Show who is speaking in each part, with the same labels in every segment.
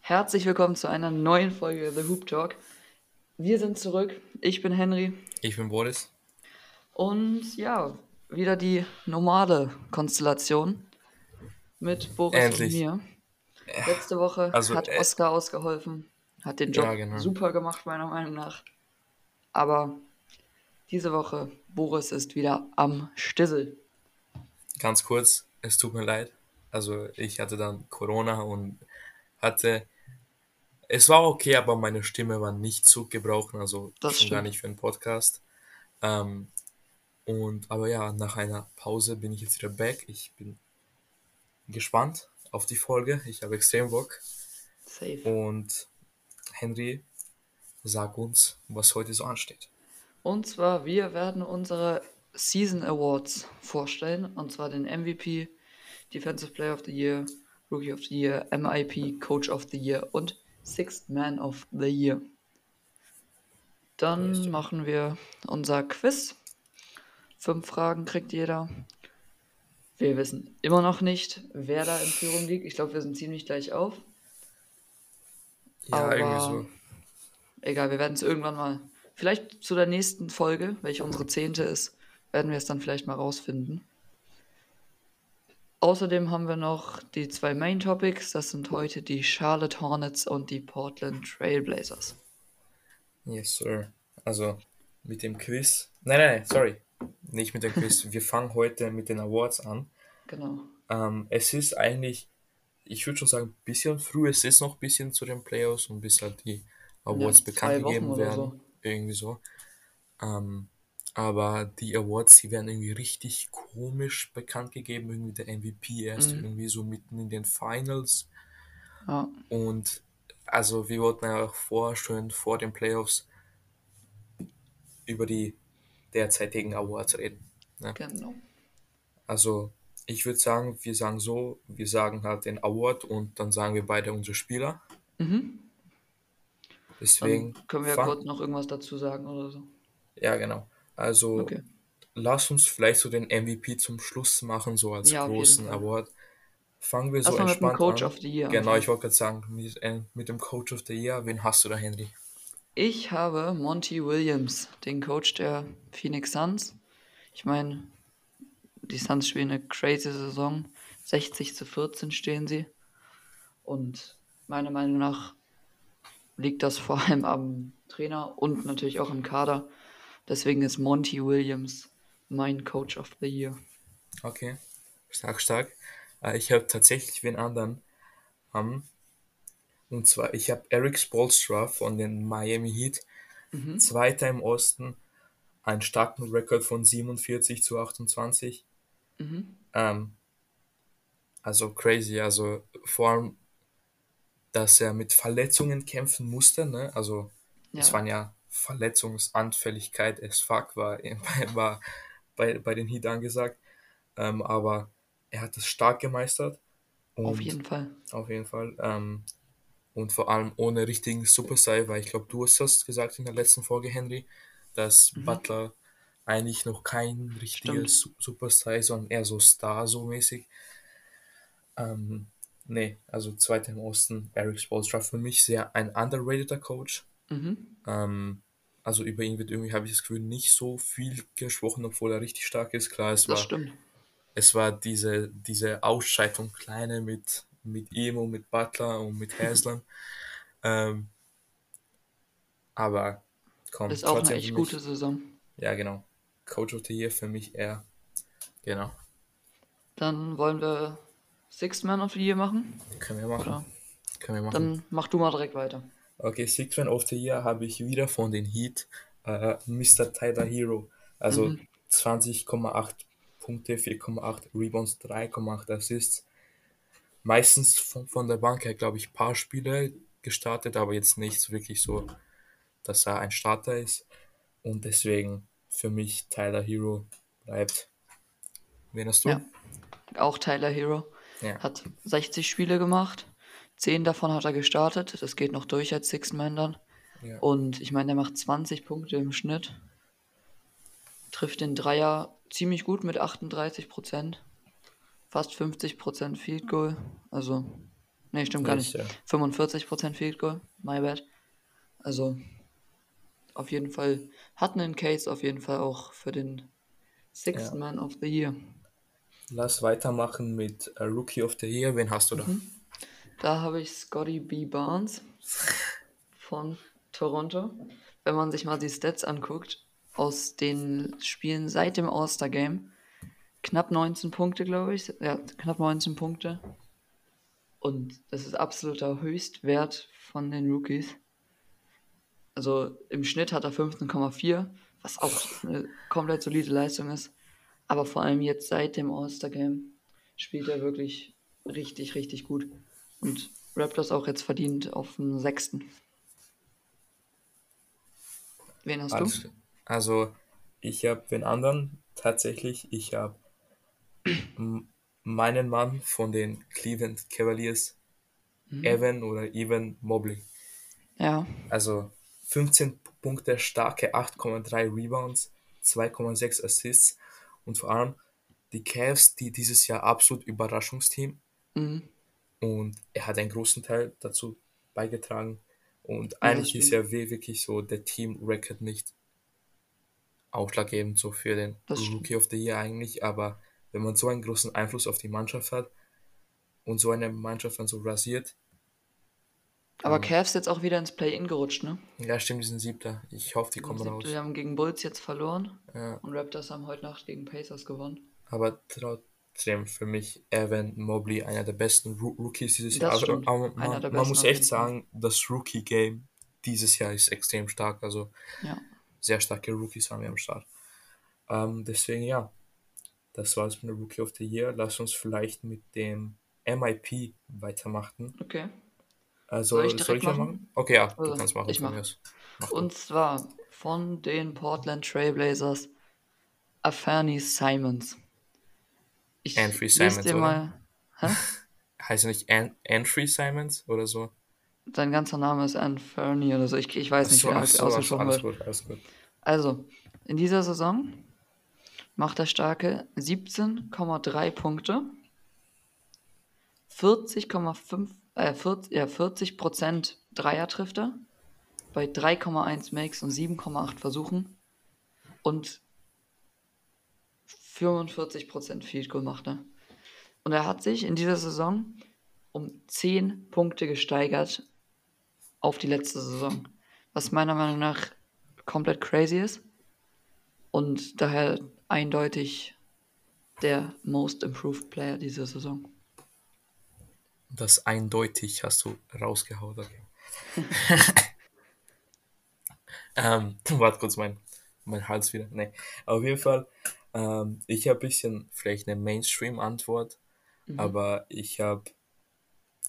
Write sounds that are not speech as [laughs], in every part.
Speaker 1: Herzlich willkommen zu einer neuen Folge The Hoop Talk. Wir sind zurück. Ich bin Henry.
Speaker 2: Ich bin Boris.
Speaker 1: Und ja, wieder die normale Konstellation mit Boris
Speaker 2: Endlich.
Speaker 1: und mir. Letzte Woche
Speaker 2: Also,
Speaker 1: hat
Speaker 2: äh,
Speaker 1: Oscar ausgeholfen, hat den Job
Speaker 2: Ja, genau.
Speaker 1: super gemacht, meiner Meinung nach. Aber diese Woche, Boris ist wieder am Stissel.
Speaker 2: Ganz kurz, es tut mir leid. Also ich hatte dann Corona und hatte. Es war okay, aber meine Stimme war nicht zu gebrauchen, also
Speaker 1: Das
Speaker 2: schon gar nicht für einen Podcast. Ähm, und aber ja, nach einer Pause bin ich jetzt wieder back. Ich bin gespannt auf die Folge. Ich habe extrem Bock.
Speaker 1: Safe.
Speaker 2: Und Henry, sag uns, was heute so ansteht.
Speaker 1: Und zwar, wir werden unsere Season Awards vorstellen. Und zwar den MVP, Defensive Player of the Year, Rookie of the Year, MIP, Coach of the Year und Sixth Man of the Year. Dann machen wir unser Quiz. Fünf Fragen kriegt jeder. Wir wissen immer noch nicht, wer da in Führung liegt. Ich glaube, wir sind ziemlich gleich auf.
Speaker 2: Ja,
Speaker 1: Aber-
Speaker 2: irgendwie so.
Speaker 1: Egal, wir werden es irgendwann mal. Vielleicht zu der nächsten Folge, welche unsere zehnte ist, werden wir es dann vielleicht mal rausfinden. Außerdem haben wir noch die zwei Main Topics. Das sind heute die Charlotte Hornets und die Portland Trailblazers.
Speaker 2: Yes, sir. Also mit dem Quiz. Nein, nein, nein, sorry. Nicht mit dem Quiz. [laughs] Wir fangen heute mit den Awards an.
Speaker 1: Genau.
Speaker 2: Ähm, es ist eigentlich, ich würde schon sagen, ein bisschen früh. Es ist noch ein bisschen zu den Playoffs und bis halt die Awards
Speaker 1: Ja,
Speaker 2: bekannt gegeben werden.
Speaker 1: so.
Speaker 2: Irgendwie so. Ähm, aber die Awards, die werden irgendwie richtig komisch bekannt gegeben. Irgendwie der MVP erst
Speaker 1: Mhm.
Speaker 2: irgendwie so mitten in den Finals.
Speaker 1: Ja,
Speaker 2: Und also wir wollten ja auch vorher schon vor den Playoffs über die derzeitigen Awards reden. Ne?
Speaker 1: genau.
Speaker 2: Also ich würde sagen, wir sagen so, wir sagen halt den Award und dann sagen wir beide unsere Spieler.
Speaker 1: Mhm.
Speaker 2: Deswegen
Speaker 1: Dann können wir ja kurz noch irgendwas dazu sagen oder so.
Speaker 2: ja genau. Also
Speaker 1: Okay.
Speaker 2: lass uns vielleicht so den MVP zum Schluss machen, so als
Speaker 1: Ja,
Speaker 2: großen. Award. Fangen wir so
Speaker 1: mal mit dem
Speaker 2: entspannt
Speaker 1: Coach
Speaker 2: an.
Speaker 1: of the Year
Speaker 2: Genau, ich wollte gerade sagen, mit, äh, mit dem Coach of the Year, wen hast du da, Henry?
Speaker 1: Ich habe Monty Williams, den Coach der Phoenix Suns. Ich meine, die Suns spielen eine crazy Saison. 60 zu 14 stehen sie. Und meiner Meinung nach liegt das vor allem am Trainer und natürlich auch im Kader. Deswegen ist Monty Williams mein Coach of the Year.
Speaker 2: Okay, stark, stark. Äh, ich habe tatsächlich wen anderen. Und zwar, ich habe Eric Spolstra von den Miami Heat.
Speaker 1: Mhm.
Speaker 2: Zweiter im Osten. Einen starken Rekord von 47 zu 28.
Speaker 1: Mhm.
Speaker 2: Ähm, also crazy. Also vor allem, dass er mit Verletzungen kämpfen musste. Ne? Also es
Speaker 1: Ja,
Speaker 2: waren ja Verletzungsanfälligkeit as fuck [laughs] war, war bei, bei den Heat angesagt. Ähm, aber er hat es stark gemeistert. Und
Speaker 1: auf jeden Fall.
Speaker 2: auf jeden Fall. Ähm, und vor allem ohne richtigen Superstar, weil ich glaube, du hast das gesagt in der letzten Folge, Henry, dass
Speaker 1: Mhm.
Speaker 2: Butler eigentlich noch kein richtiger
Speaker 1: Stimmt.
Speaker 2: Su- Superstar ist, sondern eher so Star so mäßig. Ähm, nee, also zweiter im Osten, Eric Spoelstra für mich sehr ein underrateder Coach.
Speaker 1: Mhm.
Speaker 2: Ähm, also über ihn wird irgendwie, habe ich das Gefühl, nicht so viel gesprochen, obwohl er richtig stark ist. Klar, es
Speaker 1: Das
Speaker 2: war
Speaker 1: stimmt.
Speaker 2: es war diese, diese Ausschreitung kleine mit, mit ihm und mit Butler und mit Haslam. [laughs] ähm, aber komm,
Speaker 1: Ist auch eine echt gute Saison.
Speaker 2: ja genau, Coach of the Year für mich eher, genau,
Speaker 1: Dann wollen wir Sixth Man of the Year machen.
Speaker 2: können wir machen,
Speaker 1: Oder?
Speaker 2: können wir machen.
Speaker 1: Dann mach du mal direkt weiter.
Speaker 2: Okay, Sixth Man of the Year habe ich wieder von den Heat, äh, Mr. Tyler Hero, also
Speaker 1: Mhm.
Speaker 2: 20,8 Punkte, 4,8 Rebounds, 3,8 Assists. Meistens von, von der Bank her, glaube ich, ein paar Spiele gestartet, aber jetzt nicht wirklich so, dass er ein Starter ist. Und deswegen für mich Tyler Hero bleibt. Wen hast du?
Speaker 1: Ja. Auch Tyler Hero.
Speaker 2: Ja.
Speaker 1: Hat 60 Spiele gemacht. 10 davon hat er gestartet. Das geht noch durch als Sixth Man dann.
Speaker 2: Ja.
Speaker 1: Und ich meine, der macht 20 Punkte im Schnitt. trifft den Dreier ziemlich gut mit 38%. Fast 50% Field Goal. Also, nee, stimmt gar nicht.
Speaker 2: Nice, ja.
Speaker 1: 45% Field Goal, my bad. Also, auf jeden Fall hat einen Case auf jeden Fall auch für den Sixth
Speaker 2: Ja.
Speaker 1: Man of the Year.
Speaker 2: Lass weitermachen mit äh, Rookie of the Year. Wen hast du da?
Speaker 1: Da habe ich Scotty B. Barnes von Toronto. Wenn man sich mal die Stats anguckt, aus den Spielen seit dem All-Star-Game, knapp 19 Punkte, glaube ich. Ja, knapp 19 Punkte. Und das ist absoluter Höchstwert von den Rookies. Also im Schnitt hat er 15,4, was auch eine komplett solide Leistung ist. Aber vor allem jetzt seit dem All-Star-Game spielt er wirklich richtig, richtig gut. Und Raptors auch jetzt verdient auf dem sechsten. Wen hast
Speaker 2: Alles
Speaker 1: du?
Speaker 2: Also, ich habe den anderen tatsächlich. Ich habe meinen Mann von den Cleveland Cavaliers,
Speaker 1: Mhm.
Speaker 2: Evan oder Evan Mobley.
Speaker 1: Ja,
Speaker 2: Also 15 Punkte, starke 8,3 Rebounds, 2,6 Assists und vor allem die Cavs, die dieses Jahr absolut Überraschungsteam
Speaker 1: mhm.
Speaker 2: und er hat einen großen Teil dazu beigetragen und
Speaker 1: Ja,
Speaker 2: eigentlich ist ja wirklich so der Team-Record nicht ausschlaggebend so für den. Rookie of the Year eigentlich, aber wenn man so einen großen Einfluss auf die Mannschaft hat und so eine Mannschaft dann so rasiert,
Speaker 1: Aber Cavs jetzt auch wieder ins Play-In gerutscht, ne?
Speaker 2: ja stimmt, die sind siebter. Ich hoffe, die kommen raus.
Speaker 1: die haben gegen Bulls jetzt verloren
Speaker 2: Ja.
Speaker 1: und Raptors haben heute Nacht gegen Pacers gewonnen.
Speaker 2: Aber trotzdem für mich Evan Mobley einer der besten Ro Rookies dieses
Speaker 1: Das
Speaker 2: Jahr.
Speaker 1: Stimmt.
Speaker 2: aber
Speaker 1: Einer
Speaker 2: man,
Speaker 1: der
Speaker 2: man
Speaker 1: besten
Speaker 2: muss
Speaker 1: auf
Speaker 2: echt sagen, das Rookie-Game dieses Jahr ist extrem stark. Also
Speaker 1: Ja.
Speaker 2: sehr starke Rookies haben wir am Start. Ähm, deswegen ja, das war's mit der Rookie of the Year. Lass uns vielleicht mit dem MIP weitermachen.
Speaker 1: Okay.
Speaker 2: Also
Speaker 1: Soll ich
Speaker 2: soll ich
Speaker 1: machen?
Speaker 2: machen? Okay, ja, du
Speaker 1: Also,
Speaker 2: kannst machen.
Speaker 1: ich
Speaker 2: von
Speaker 1: mach.
Speaker 2: du.
Speaker 1: Und zwar von den Portland Trailblazers Afani Simons. Ich
Speaker 2: Anthony Simons,
Speaker 1: dir
Speaker 2: oder?
Speaker 1: mal. Hä? [laughs]
Speaker 2: Heißt er nicht An Anthony Simons oder so?
Speaker 1: Sein ganzer Name ist Anthony oder so. Ich, ich weiß nicht,
Speaker 2: Achso,
Speaker 1: wie er ausgesprochen
Speaker 2: alles
Speaker 1: wird.
Speaker 2: gut, alles gut.
Speaker 1: Also, in dieser Saison macht er starke 17,3 Punkte, 40,5, äh, 40, ja, 40 Prozent Dreier trifft er, bei 3,1 Makes und 7,8 Versuchen und 45 Prozent Field Goal macht er. Und er hat sich in dieser Saison um 10 Punkte gesteigert auf die letzte Saison, was meiner Meinung nach komplett crazy ist und daher eindeutig der most improved Player dieser Saison.
Speaker 2: Das eindeutig hast du rausgehauen. Okay. [laughs] ähm, [laughs] warte kurz, mein, mein Hals wieder. Nee. Auf jeden Fall, ähm, ich habe ein bisschen vielleicht eine Mainstream-Antwort, aber ich habe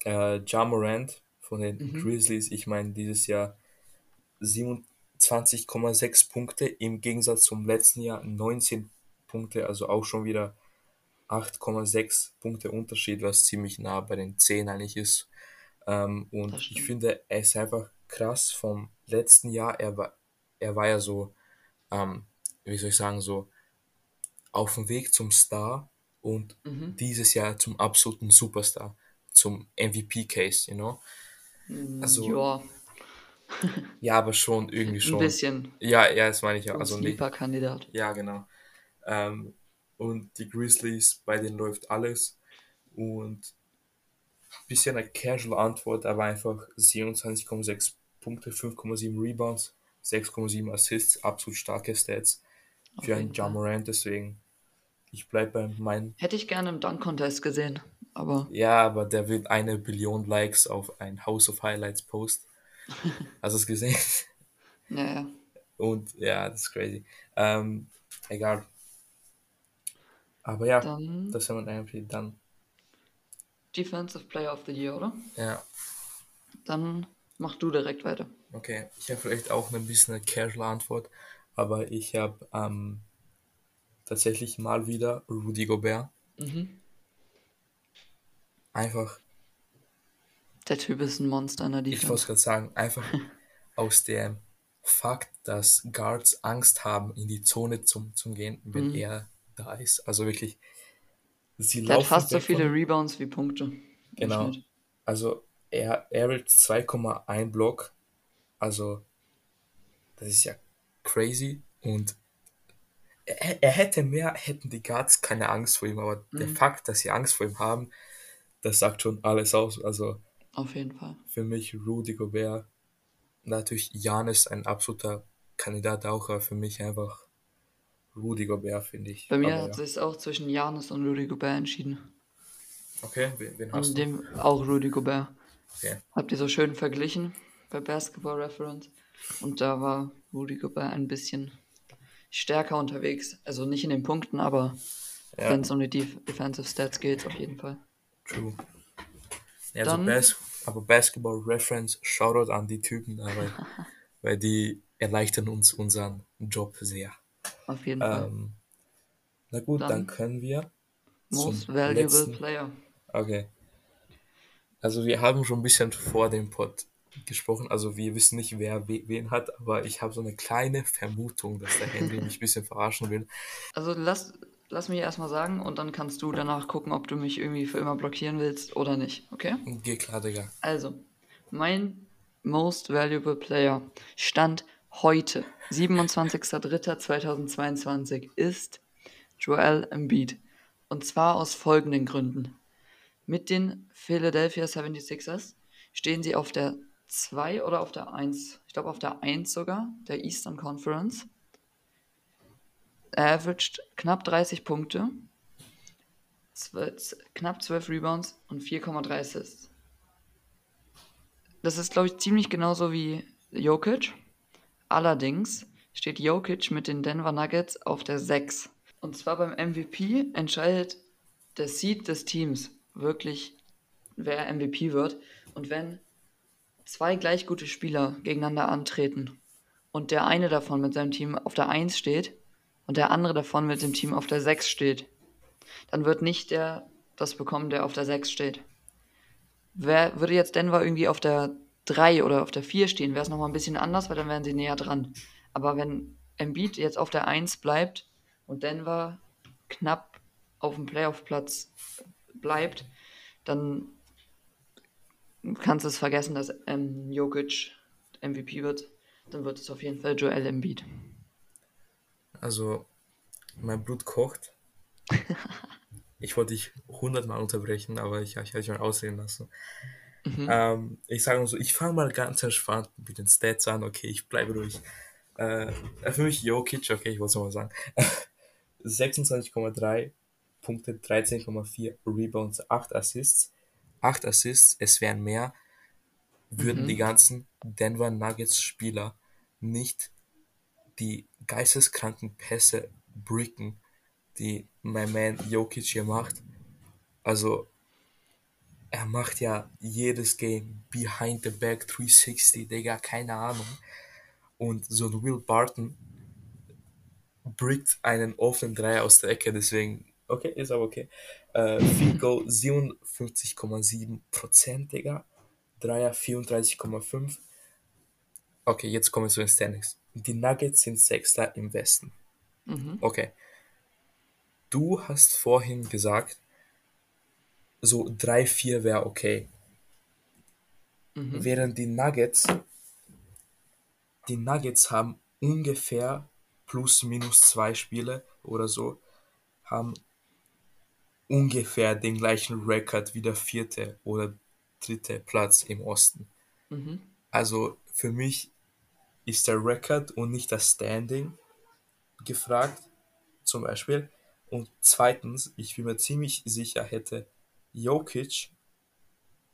Speaker 2: äh, Ja Morant von den Grizzlies, ich meine, dieses Jahr 27,6 Punkte im Gegensatz zum letzten Jahr 19 Punkte, also auch schon wieder 8,6 Punkte Unterschied, was ziemlich nah bei den 10 eigentlich ist. Ähm, und ich finde, er ist einfach krass vom letzten Jahr. Er war, er war ja so, ähm, wie soll ich sagen, so auf dem Weg zum Star und
Speaker 1: Mhm.
Speaker 2: dieses Jahr zum absoluten Superstar, zum MVP-Case, you know? Also,
Speaker 1: ja, [laughs]
Speaker 2: ja, aber schon irgendwie
Speaker 1: ein
Speaker 2: schon.
Speaker 1: bisschen.
Speaker 2: Ja, ja, das meine ich ja.
Speaker 1: Ein
Speaker 2: Also
Speaker 1: Sleeper-Kandidat.
Speaker 2: ja, genau. Ähm, und die Grizzlies, bei denen läuft alles. Und ein bisschen eine Casual-Antwort, aber einfach 27,6 Punkte, 5,7 Rebounds, 6,7 Assists, absolut starke Stats
Speaker 1: Auf
Speaker 2: für einen. Jamorant. Deswegen, ich bleibe bei meinem.
Speaker 1: Hätte ich gerne im Dunk-Contest gesehen, aber
Speaker 2: Ja, aber der will eine Billion Likes auf ein House of Highlights Post. [laughs] Hast du es gesehen?
Speaker 1: ja, ja.
Speaker 2: Und ja, das ist crazy. Ähm, egal. Aber ja,
Speaker 1: Dann
Speaker 2: das haben wir eigentlich dann.
Speaker 1: Defensive Player of the Year, oder?
Speaker 2: Ja,
Speaker 1: Dann mach du direkt weiter.
Speaker 2: okay. Ich habe vielleicht auch ein bisschen eine casual Antwort, aber ich habe ähm, tatsächlich mal wieder Rudy Gobert.
Speaker 1: Mhm.
Speaker 2: Einfach,
Speaker 1: Der Typ ist ein Monster in der
Speaker 2: ich wollte
Speaker 1: Defense.
Speaker 2: gerade sagen, einfach [laughs] aus der Fakt, dass Guards Angst haben, in die Zone zum, zum gehen, wenn
Speaker 1: Mhm.
Speaker 2: er da ist. Also wirklich, sie
Speaker 1: Der hat
Speaker 2: laufen
Speaker 1: fast so viele. Rebounds wie Punkte
Speaker 2: Genau. Also er average 2,1 Block. Also das ist ja crazy. Und er, er hätte mehr, hätten die Guards keine Angst vor ihm. Aber der
Speaker 1: Mhm.
Speaker 2: Fakt, dass sie Angst vor ihm haben, das sagt schon alles aus. Also
Speaker 1: Auf jeden Fall.
Speaker 2: für mich Rudy Gobert. Natürlich Janis ein absoluter Kandidat auch, aber für mich einfach Rudy Gobert, finde ich.
Speaker 1: Bei mir
Speaker 2: aber
Speaker 1: hat
Speaker 2: ja.
Speaker 1: es auch zwischen Janis und Rudy Gobert entschieden.
Speaker 2: Okay, wen, wen hast
Speaker 1: Und
Speaker 2: du?
Speaker 1: dem auch Rudy Gobert.
Speaker 2: Okay.
Speaker 1: Habt ihr so schön verglichen bei Basketball Reference. Und da war Rudy Gobert ein bisschen stärker unterwegs. Also nicht in den Punkten, aber
Speaker 2: Ja.
Speaker 1: wenn es um die Def Defensive Stats geht, auf jeden Fall.
Speaker 2: True. Ja, also
Speaker 1: Dann-
Speaker 2: Bas aber Basketball Reference, Shoutout an die Typen da, weil, [laughs] weil die erleichtern uns unseren Job sehr.
Speaker 1: Auf jeden Fall.
Speaker 2: Ähm, na gut, dann,
Speaker 1: Dann
Speaker 2: können wir
Speaker 1: Most Valuable
Speaker 2: letzten-
Speaker 1: Player.
Speaker 2: Okay. Also wir haben schon ein bisschen vor dem Pod gesprochen, also wir wissen nicht, wer we wen hat, aber ich habe so eine kleine Vermutung, dass der Henry [laughs] mich ein bisschen verarschen will.
Speaker 1: Also lass, lass mich erstmal sagen und dann kannst du danach gucken, ob du mich irgendwie für immer blockieren willst oder nicht, okay?
Speaker 2: Geh klar, Digga.
Speaker 1: Also, mein Most Valuable Player stand heute, 27.03.2022, ist Joel Embiid. Und zwar aus folgenden Gründen. Mit den Philadelphia 76ers stehen sie auf der 2 oder auf der 1, ich glaube auf der 1 sogar, der Eastern Conference. Er averaged knapp 30 Punkte, knapp 12 Rebounds und 4,3 Assists. Das ist, glaube ich, ziemlich genauso wie Jokic. Allerdings steht Jokic mit den Denver Nuggets auf der 6. Und zwar beim MVP entscheidet der Seed des Teams wirklich, wer MVP wird. Und wenn zwei gleich gute Spieler gegeneinander antreten und der eine davon mit seinem Team auf der 1 steht und der andere davon mit dem Team auf der 6 steht, dann wird nicht der das bekommen, der auf der 6 steht. Wer würde jetzt Denver irgendwie auf der 3 oder auf der 4 stehen, wäre es nochmal ein bisschen anders, weil dann wären sie näher dran. Aber wenn Embiid jetzt auf der 1 bleibt und Denver knapp auf dem Playoff-Platz bleibt, dann kannst du es vergessen, dass ähm, Jokic MVP wird. Dann wird es auf jeden Fall Joel Embiid.
Speaker 2: Also, mein Blut kocht. [laughs] Ich wollte dich hundertmal unterbrechen, aber ich, ich habe dich mal ausreden lassen.
Speaker 1: Mhm.
Speaker 2: Ähm, ich sage mal so, ich fange mal ganz entspannt mit den Stats an. Okay, ich bleibe ruhig. Äh, für mich Jokic, okay, ich wollte es nochmal sagen. [laughs] 26,3 Punkte, 13,4 Rebounds, 8 Assists. 8 Assists, es wären mehr, würden
Speaker 1: Mhm.
Speaker 2: die ganzen Denver Nuggets Spieler nicht die geisteskranken Pässe bricken, die mein Man Jokic hier macht. Also, er macht ja jedes Game behind the back 360, Digga, keine Ahnung. Und so ein Will Barton brickt einen offenen Dreier aus der Ecke, deswegen, okay, ist aber okay. Äh, Field Goal 57,7%, Digga. Dreier 34,5. Okay, jetzt kommen wir zu den Standings. Die Nuggets sind Sechster im Westen.
Speaker 1: Mhm.
Speaker 2: Okay. Du hast vorhin gesagt, so 3-4 wäre okay.
Speaker 1: Mhm.
Speaker 2: Während die Nuggets, die Nuggets haben ungefähr plus minus zwei Spiele oder so, haben ungefähr den gleichen Rekord wie der vierte oder dritte Platz im Osten.
Speaker 1: Mhm.
Speaker 2: Also für mich ist der Rekord und nicht das Standing gefragt, zum Beispiel. Und zweitens, ich bin mir ziemlich sicher, hätte Jokic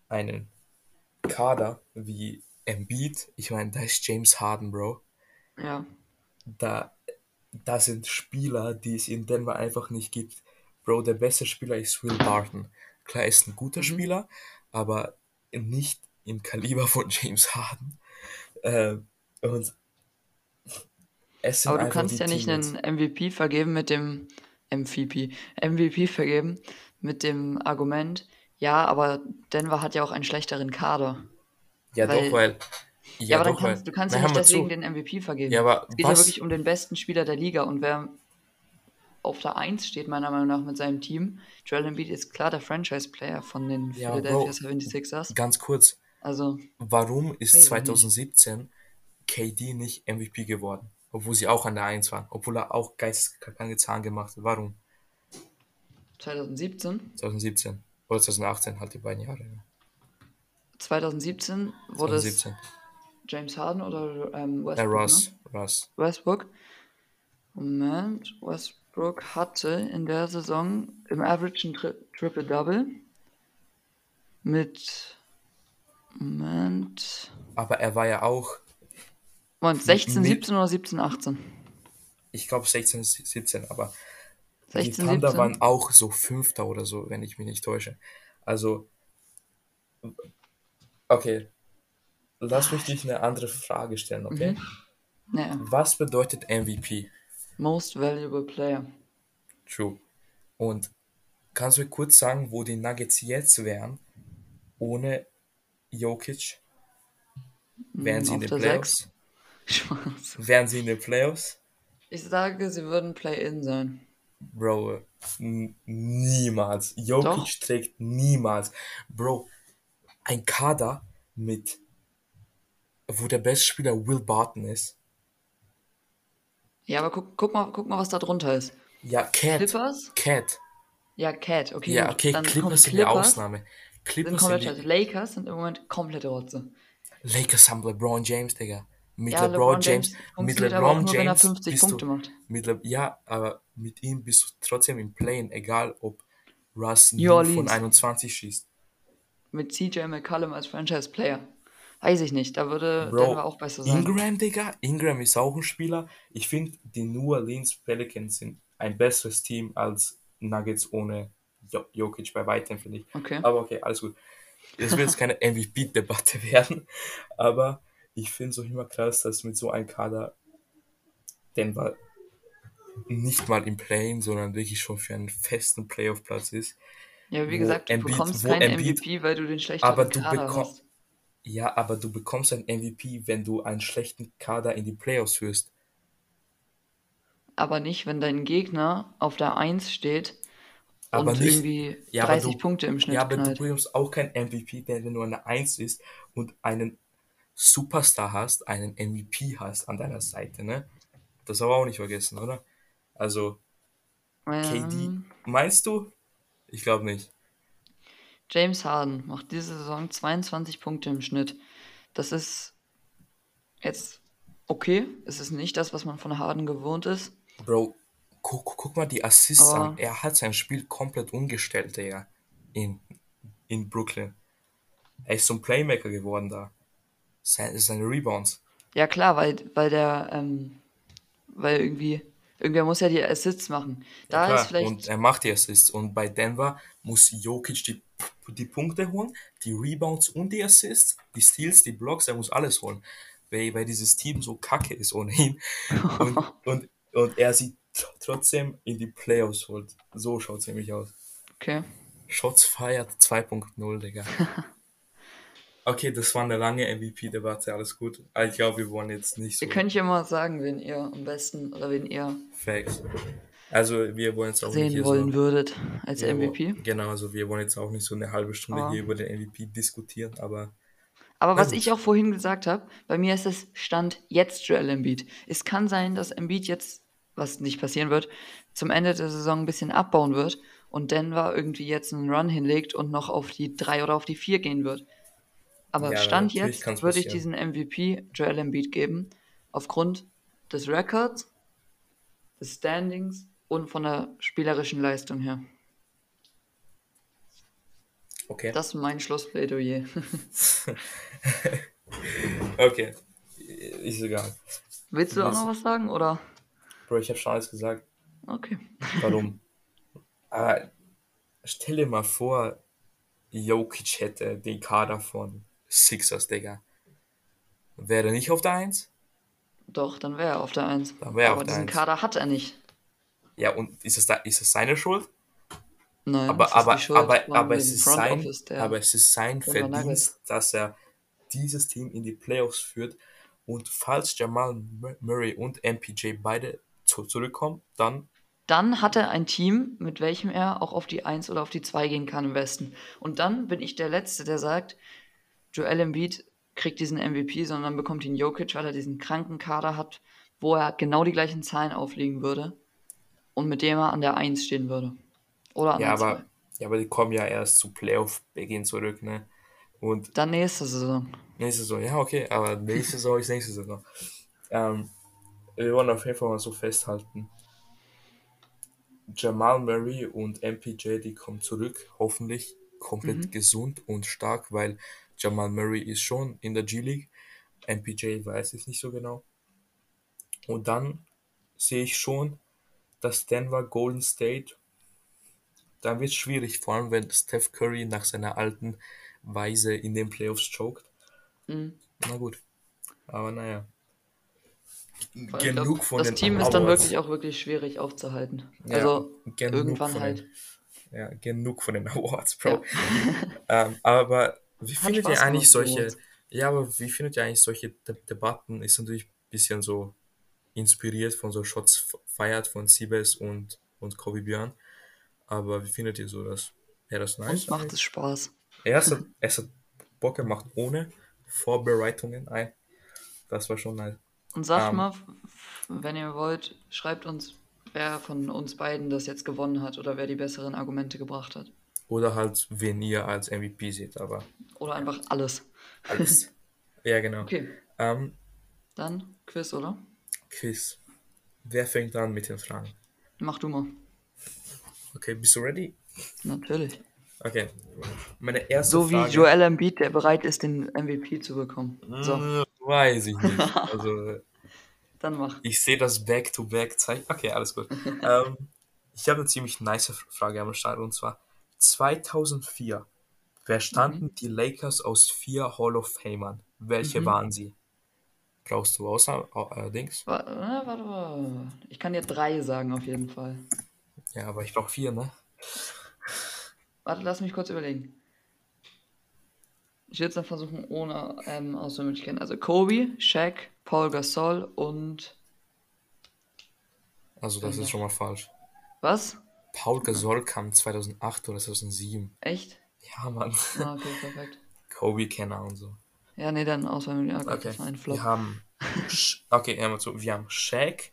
Speaker 2: einen Kader wie Embiid, ich meine, da ist James Harden, Bro.
Speaker 1: Ja.
Speaker 2: Da, da sind Spieler, die es in Denver einfach nicht gibt. Bro, der beste Spieler ist Will Barton. Klar, ist ein guter
Speaker 1: Mhm.
Speaker 2: Spieler, aber nicht im Kaliber von [laughs] James Harden. Äh, und es sind
Speaker 1: Aber du kannst ja nicht einen MVP vergeben mit dem MVP, MVP vergeben mit dem Argument, ja, aber Denver hat ja auch einen schlechteren Kader.
Speaker 2: Ja,
Speaker 1: weil-
Speaker 2: doch, weil
Speaker 1: Ja, aber dann
Speaker 2: doch,
Speaker 1: kannst, du kannst ja nicht deswegen
Speaker 2: zu.
Speaker 1: den MVP vergeben.
Speaker 2: Ja, aber
Speaker 1: es geht ja
Speaker 2: was-
Speaker 1: wirklich um den besten Spieler der Liga und wer auf der 1 steht, meiner Meinung nach, mit seinem Team, Joel Embiid ist klar der Franchise-Player von den
Speaker 2: Ja,
Speaker 1: Philadelphia
Speaker 2: Bro.
Speaker 1: 76ers.
Speaker 2: Ganz kurz,
Speaker 1: Also,
Speaker 2: warum ist
Speaker 1: Weiß ich
Speaker 2: 2017 KD nicht MVP geworden? Obwohl sie auch an der 1 waren. Obwohl er auch geisteskranke Zahlen gemacht hat. Warum?
Speaker 1: 2017,
Speaker 2: 2017. Oder 2018, halt die beiden Jahre. ja.
Speaker 1: 2017 wurde es
Speaker 2: 2017.
Speaker 1: James Harden oder ähm, Westbrook,
Speaker 2: Äh, Russ.
Speaker 1: Ne?
Speaker 2: Russ.
Speaker 1: Westbrook. Moment, Westbrook hatte in der Saison im Average ein Tri Triple-Double mit Moment,
Speaker 2: Aber er war ja auch,
Speaker 1: Moment 16,
Speaker 2: mit-
Speaker 1: 17 oder 17, 18?
Speaker 2: ich glaube 16, 17, aber
Speaker 1: 16,
Speaker 2: die Thunder
Speaker 1: 17?
Speaker 2: waren auch so Fünfter oder so, wenn ich mich nicht täusche. Also, okay. Lass mich dich eine andere Frage stellen, okay?
Speaker 1: Mhm. Naja,
Speaker 2: Was bedeutet MVP?
Speaker 1: Most Valuable Player.
Speaker 2: True. Und kannst du kurz sagen, wo die Nuggets jetzt wären, ohne Jokic? Wären sie in
Speaker 1: auf
Speaker 2: den
Speaker 1: der
Speaker 2: Playoffs?
Speaker 1: Spaß. [laughs]
Speaker 2: Wären sie in den Playoffs?
Speaker 1: Ich sage, sie würden Play-In sein.
Speaker 2: Bro, niemals. Jokic
Speaker 1: Doch.
Speaker 2: trägt niemals. Bro, ein Kader mit, wo der beste Spieler Will Barton ist.
Speaker 1: Ja, aber guck, guck, mal, guck mal, was da drunter ist.
Speaker 2: Ja, Cat.
Speaker 1: Clippers?
Speaker 2: Cat.
Speaker 1: Ja, Cat. Okay,
Speaker 2: Ja, okay,
Speaker 1: Dann
Speaker 2: Clippers sind die
Speaker 1: Clippers,
Speaker 2: Ausnahme.
Speaker 1: Sind
Speaker 2: Clippers
Speaker 1: komplett
Speaker 2: sind die
Speaker 1: Lakers sind im Moment komplette Rotze.
Speaker 2: Lakers haben LeBron James, Digga. Mit
Speaker 1: Ja,
Speaker 2: LeBron,
Speaker 1: LeBron
Speaker 2: James, mit LeBron
Speaker 1: nur,
Speaker 2: James
Speaker 1: 50
Speaker 2: bist du. Mit Le ja, aber mit ihm bist du trotzdem im Play, egal ob Russ von
Speaker 1: Orleans.
Speaker 2: 21 schießt.
Speaker 1: Mit CJ McCollum als Franchise-Player. Weiß ich nicht, da würde
Speaker 2: Bro,
Speaker 1: Denver auch besser sein.
Speaker 2: Ingram, Digga, Ingram ist auch ein Spieler. Ich finde, die New Orleans Pelicans sind ein besseres Team als Nuggets ohne Jo- Jokic bei weitem, finde ich.
Speaker 1: Okay.
Speaker 2: Aber okay, alles gut. Es wird jetzt keine [laughs] MVP-Debatte werden, aber ich finde es auch immer krass, dass mit so einem Kader Denver nicht mal im Play, sondern wirklich schon für einen festen Playoff-Platz ist.
Speaker 1: Ja, wie gesagt, du
Speaker 2: Embiid-
Speaker 1: bekommst
Speaker 2: wo
Speaker 1: keinen
Speaker 2: Embiid-
Speaker 1: MVP, weil du den
Speaker 2: du
Speaker 1: Kader
Speaker 2: bekommst.
Speaker 1: hast.
Speaker 2: Ja, aber du bekommst einen MVP, wenn du einen schlechten Kader in die Playoffs führst.
Speaker 1: Aber nicht, wenn dein Gegner auf der 1 steht
Speaker 2: Aber
Speaker 1: und
Speaker 2: nicht-
Speaker 1: irgendwie
Speaker 2: Ja, aber
Speaker 1: 30
Speaker 2: du-
Speaker 1: Punkte im Schnitt
Speaker 2: Ja, aber du
Speaker 1: knallt.
Speaker 2: bekommst auch keinen MVP, denn wenn du eine 1 ist und einen Superstar hast, einen MVP hast an deiner Seite, ne? Das haben wir auch nicht vergessen, oder? Also, KD,
Speaker 1: Ähm,
Speaker 2: meinst du? Ich glaube nicht.
Speaker 1: James Harden macht diese Saison 22 Punkte im Schnitt. Das ist jetzt okay. Es ist nicht das, was man von Harden gewohnt ist.
Speaker 2: Bro, guck, guck mal die Assists
Speaker 1: Aber-
Speaker 2: an. Er hat sein Spiel komplett umgestellt, Digga. In, in Brooklyn. Er ist zum Playmaker geworden da. Sein, seine Rebounds.
Speaker 1: Ja klar, weil, weil der, ähm, weil irgendwie, irgendwer muss ja die Assists machen. Da
Speaker 2: Klar,
Speaker 1: ist vielleicht,
Speaker 2: und er macht die Assists. Und bei Denver muss Jokic die, die Punkte holen, die Rebounds und die Assists, die Steals, die Blocks, er muss alles holen. Weil, weil dieses Team so kacke ist ohne ihn. [laughs] Und, und, und er sie tr- trotzdem in die Playoffs holt. So schaut es nämlich aus.
Speaker 1: okay.
Speaker 2: Shots feiert 2.0, Digga. [laughs] Okay, das war eine lange MVP-Debatte, alles gut. Ich glaube, wir wollen jetzt nicht so
Speaker 1: Ihr könnt ja mal sagen, wen ihr am besten oder wen ihr
Speaker 2: Facts. Also, wir wollen jetzt auch nicht
Speaker 1: sehen
Speaker 2: hier
Speaker 1: wollen
Speaker 2: so
Speaker 1: würdet als
Speaker 2: Ja,
Speaker 1: MVP.
Speaker 2: Genau, also wir wollen jetzt auch nicht so eine halbe Stunde
Speaker 1: Aber-
Speaker 2: hier über den MVP diskutieren, aber
Speaker 1: Aber was
Speaker 2: gut.
Speaker 1: ich auch vorhin gesagt habe, bei mir ist es Stand jetzt Joel Embiid. Es kann sein, dass Embiid jetzt, was nicht passieren wird, zum Ende der Saison ein bisschen abbauen wird und Denver irgendwie jetzt einen Run hinlegt und noch auf die 3 oder auf die 4 gehen wird. Aber
Speaker 2: Ja,
Speaker 1: Stand jetzt würde ich diesen MVP Joel Embiid geben, aufgrund des Records, des Standings und von der spielerischen Leistung her.
Speaker 2: okay.
Speaker 1: Das ist mein Schlussplädoyer. [laughs]
Speaker 2: okay. Ist egal.
Speaker 1: Willst du auch noch was sagen oder?
Speaker 2: Bro, ich habe schon alles gesagt.
Speaker 1: Okay.
Speaker 2: Warum? aber [laughs] stell dir mal vor, Jokic hätte den Kader von Sixers, Digga. Wäre er nicht auf der 1?
Speaker 1: Doch, dann wäre er auf der 1.
Speaker 2: Dann wär er
Speaker 1: Aber
Speaker 2: auf der
Speaker 1: diesen. Kader hat er nicht.
Speaker 2: Ja, und ist es, da, ist es seine Schuld?
Speaker 1: Nein,
Speaker 2: Aber, aber,
Speaker 1: die Schuld
Speaker 2: aber, aber, es ist sein, aber es ist sein. Verdienst, dass er dieses Team in die Playoffs führt. Und falls Jamal Murray und MPJ beide zu zurückkommen, dann.
Speaker 1: Dann hat er ein Team, mit welchem er auch auf die 1 oder auf die 2 gehen kann im Westen. Und dann bin ich der Letzte, der sagt, Joel Embiid kriegt diesen MVP, sondern bekommt ihn Jokic, weil er diesen kranken Kader hat, wo er genau die gleichen Zahlen auflegen würde und mit dem er an der 1 stehen würde. Oder an
Speaker 2: ja,
Speaker 1: der
Speaker 2: aber, 2. Ja, aber die kommen ja erst zu Playoff-Beginn zurück, ne? Und
Speaker 1: Dann nächste Saison.
Speaker 2: Nächste Saison, ja, okay, aber nächste Saison ist nächste Saison. Ähm, wir wollen auf jeden Fall mal so festhalten. Jamal Murray und MPJ, die kommen zurück, hoffentlich komplett
Speaker 1: Mhm.
Speaker 2: gesund und stark, weil Jamal Murray ist schon in der G-League. MPJ weiß ich nicht so genau. Und dann sehe ich schon, dass Denver Golden State, dann wird es schwierig, vor allem wenn Steph Curry nach seiner alten Weise in den Playoffs choked.
Speaker 1: Mhm.
Speaker 2: Na gut. Aber naja. Genug
Speaker 1: glaub,
Speaker 2: von
Speaker 1: das
Speaker 2: den
Speaker 1: Team ist dann
Speaker 2: Awards.
Speaker 1: wirklich auch wirklich schwierig aufzuhalten.
Speaker 2: Ja,
Speaker 1: also irgendwann halt.
Speaker 2: Den, ja, genug von den [laughs] Awards, Bro.
Speaker 1: Ja.
Speaker 2: ähm, aber wie findet
Speaker 1: Spaß
Speaker 2: ihr eigentlich solche,
Speaker 1: Awards.
Speaker 2: ja, aber wie findet ihr eigentlich solche De Debatten? Ist natürlich ein bisschen so inspiriert von so Shots feiert von Siebes und, und Kobe Björn. Aber wie findet ihr so das? Wäre das nice?
Speaker 1: Uns macht es Spaß.
Speaker 2: Er hat, er hat Bock gemacht ohne Vorbereitungen ein. Das war schon nice.
Speaker 1: Und sagt
Speaker 2: Ähm.
Speaker 1: mal, wenn ihr wollt, schreibt uns, wer von uns beiden das jetzt gewonnen hat oder wer die besseren Argumente gebracht hat.
Speaker 2: Oder halt, wen ihr als MVP seht, aber
Speaker 1: Oder einfach alles.
Speaker 2: alles. [laughs] ja, genau.
Speaker 1: Okay,
Speaker 2: Ähm,
Speaker 1: dann Quiz, oder?
Speaker 2: Quiz. Wer fängt an mit den Fragen?
Speaker 1: Mach du mal.
Speaker 2: Okay, bist du ready?
Speaker 1: Natürlich.
Speaker 2: Okay. Meine erste
Speaker 1: So wie
Speaker 2: Frage.
Speaker 1: Joel Embiid, der bereit ist, den MVP zu bekommen. So,
Speaker 2: Hm, Weiß ich nicht. [laughs] Also,
Speaker 1: dann mach.
Speaker 2: ich sehe das Back-to-Back-Zeichen. Okay, alles gut. [laughs] ähm, ich habe eine ziemlich nice Frage am Start und zwar 2004. Wer standen die Lakers aus vier Hall of Famern? Welche
Speaker 1: Mhm.
Speaker 2: waren sie? Brauchst du außer äh, Dings?
Speaker 1: Äh, Warte mal. Ich kann dir drei sagen, auf jeden Fall.
Speaker 2: Ja, aber ich brauche vier, ne?
Speaker 1: Warte, lass mich kurz überlegen. Ich will jetzt dann versuchen, ohne ähm, auswendig kennen. Also Kobe, Shaq, Paul Gasol und
Speaker 2: Also das ist schon mal falsch.
Speaker 1: was?
Speaker 2: Paul Gasol kam 2008 oder 2007.
Speaker 1: Echt?
Speaker 2: Ja, Mann.
Speaker 1: Ah, okay, perfekt.
Speaker 2: Kobe Kenner und so.
Speaker 1: Ja, nee, dann auswendig. Ja, Gott,
Speaker 2: Okay.
Speaker 1: das war ein Flop.
Speaker 2: Wir haben okay, einmal so, wir haben Shaq,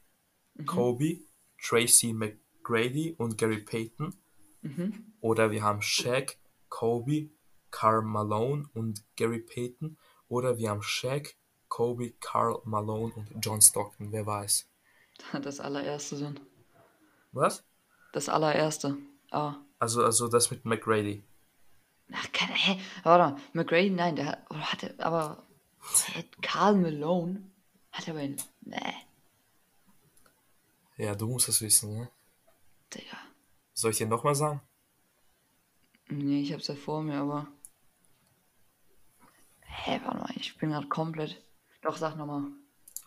Speaker 1: Mhm.
Speaker 2: Kobe, Tracy McGrady und Gary Payton.
Speaker 1: Mhm.
Speaker 2: Oder wir haben Shaq, Kobe, Karl Malone und Gary Payton. Oder wir haben Shaq, Kobe, Karl Malone und John Stockton. Wer weiß? [laughs]
Speaker 1: Das allererste dann.
Speaker 2: Was?
Speaker 1: Das allererste. Ah.
Speaker 2: Also, also das mit McGrady.
Speaker 1: Ach, keine, hä? Warte mal. McGrady, nein, der hat, hatte, aber hä, Karl Malone hat aber einen, nee,
Speaker 2: Ja, du musst das wissen, ne?
Speaker 1: Digga.
Speaker 2: Soll ich dir nochmal sagen?
Speaker 1: Nee, ich hab's ja vor mir, aber. Hä, warte mal, ich bin gerade komplett. Doch, sag nochmal.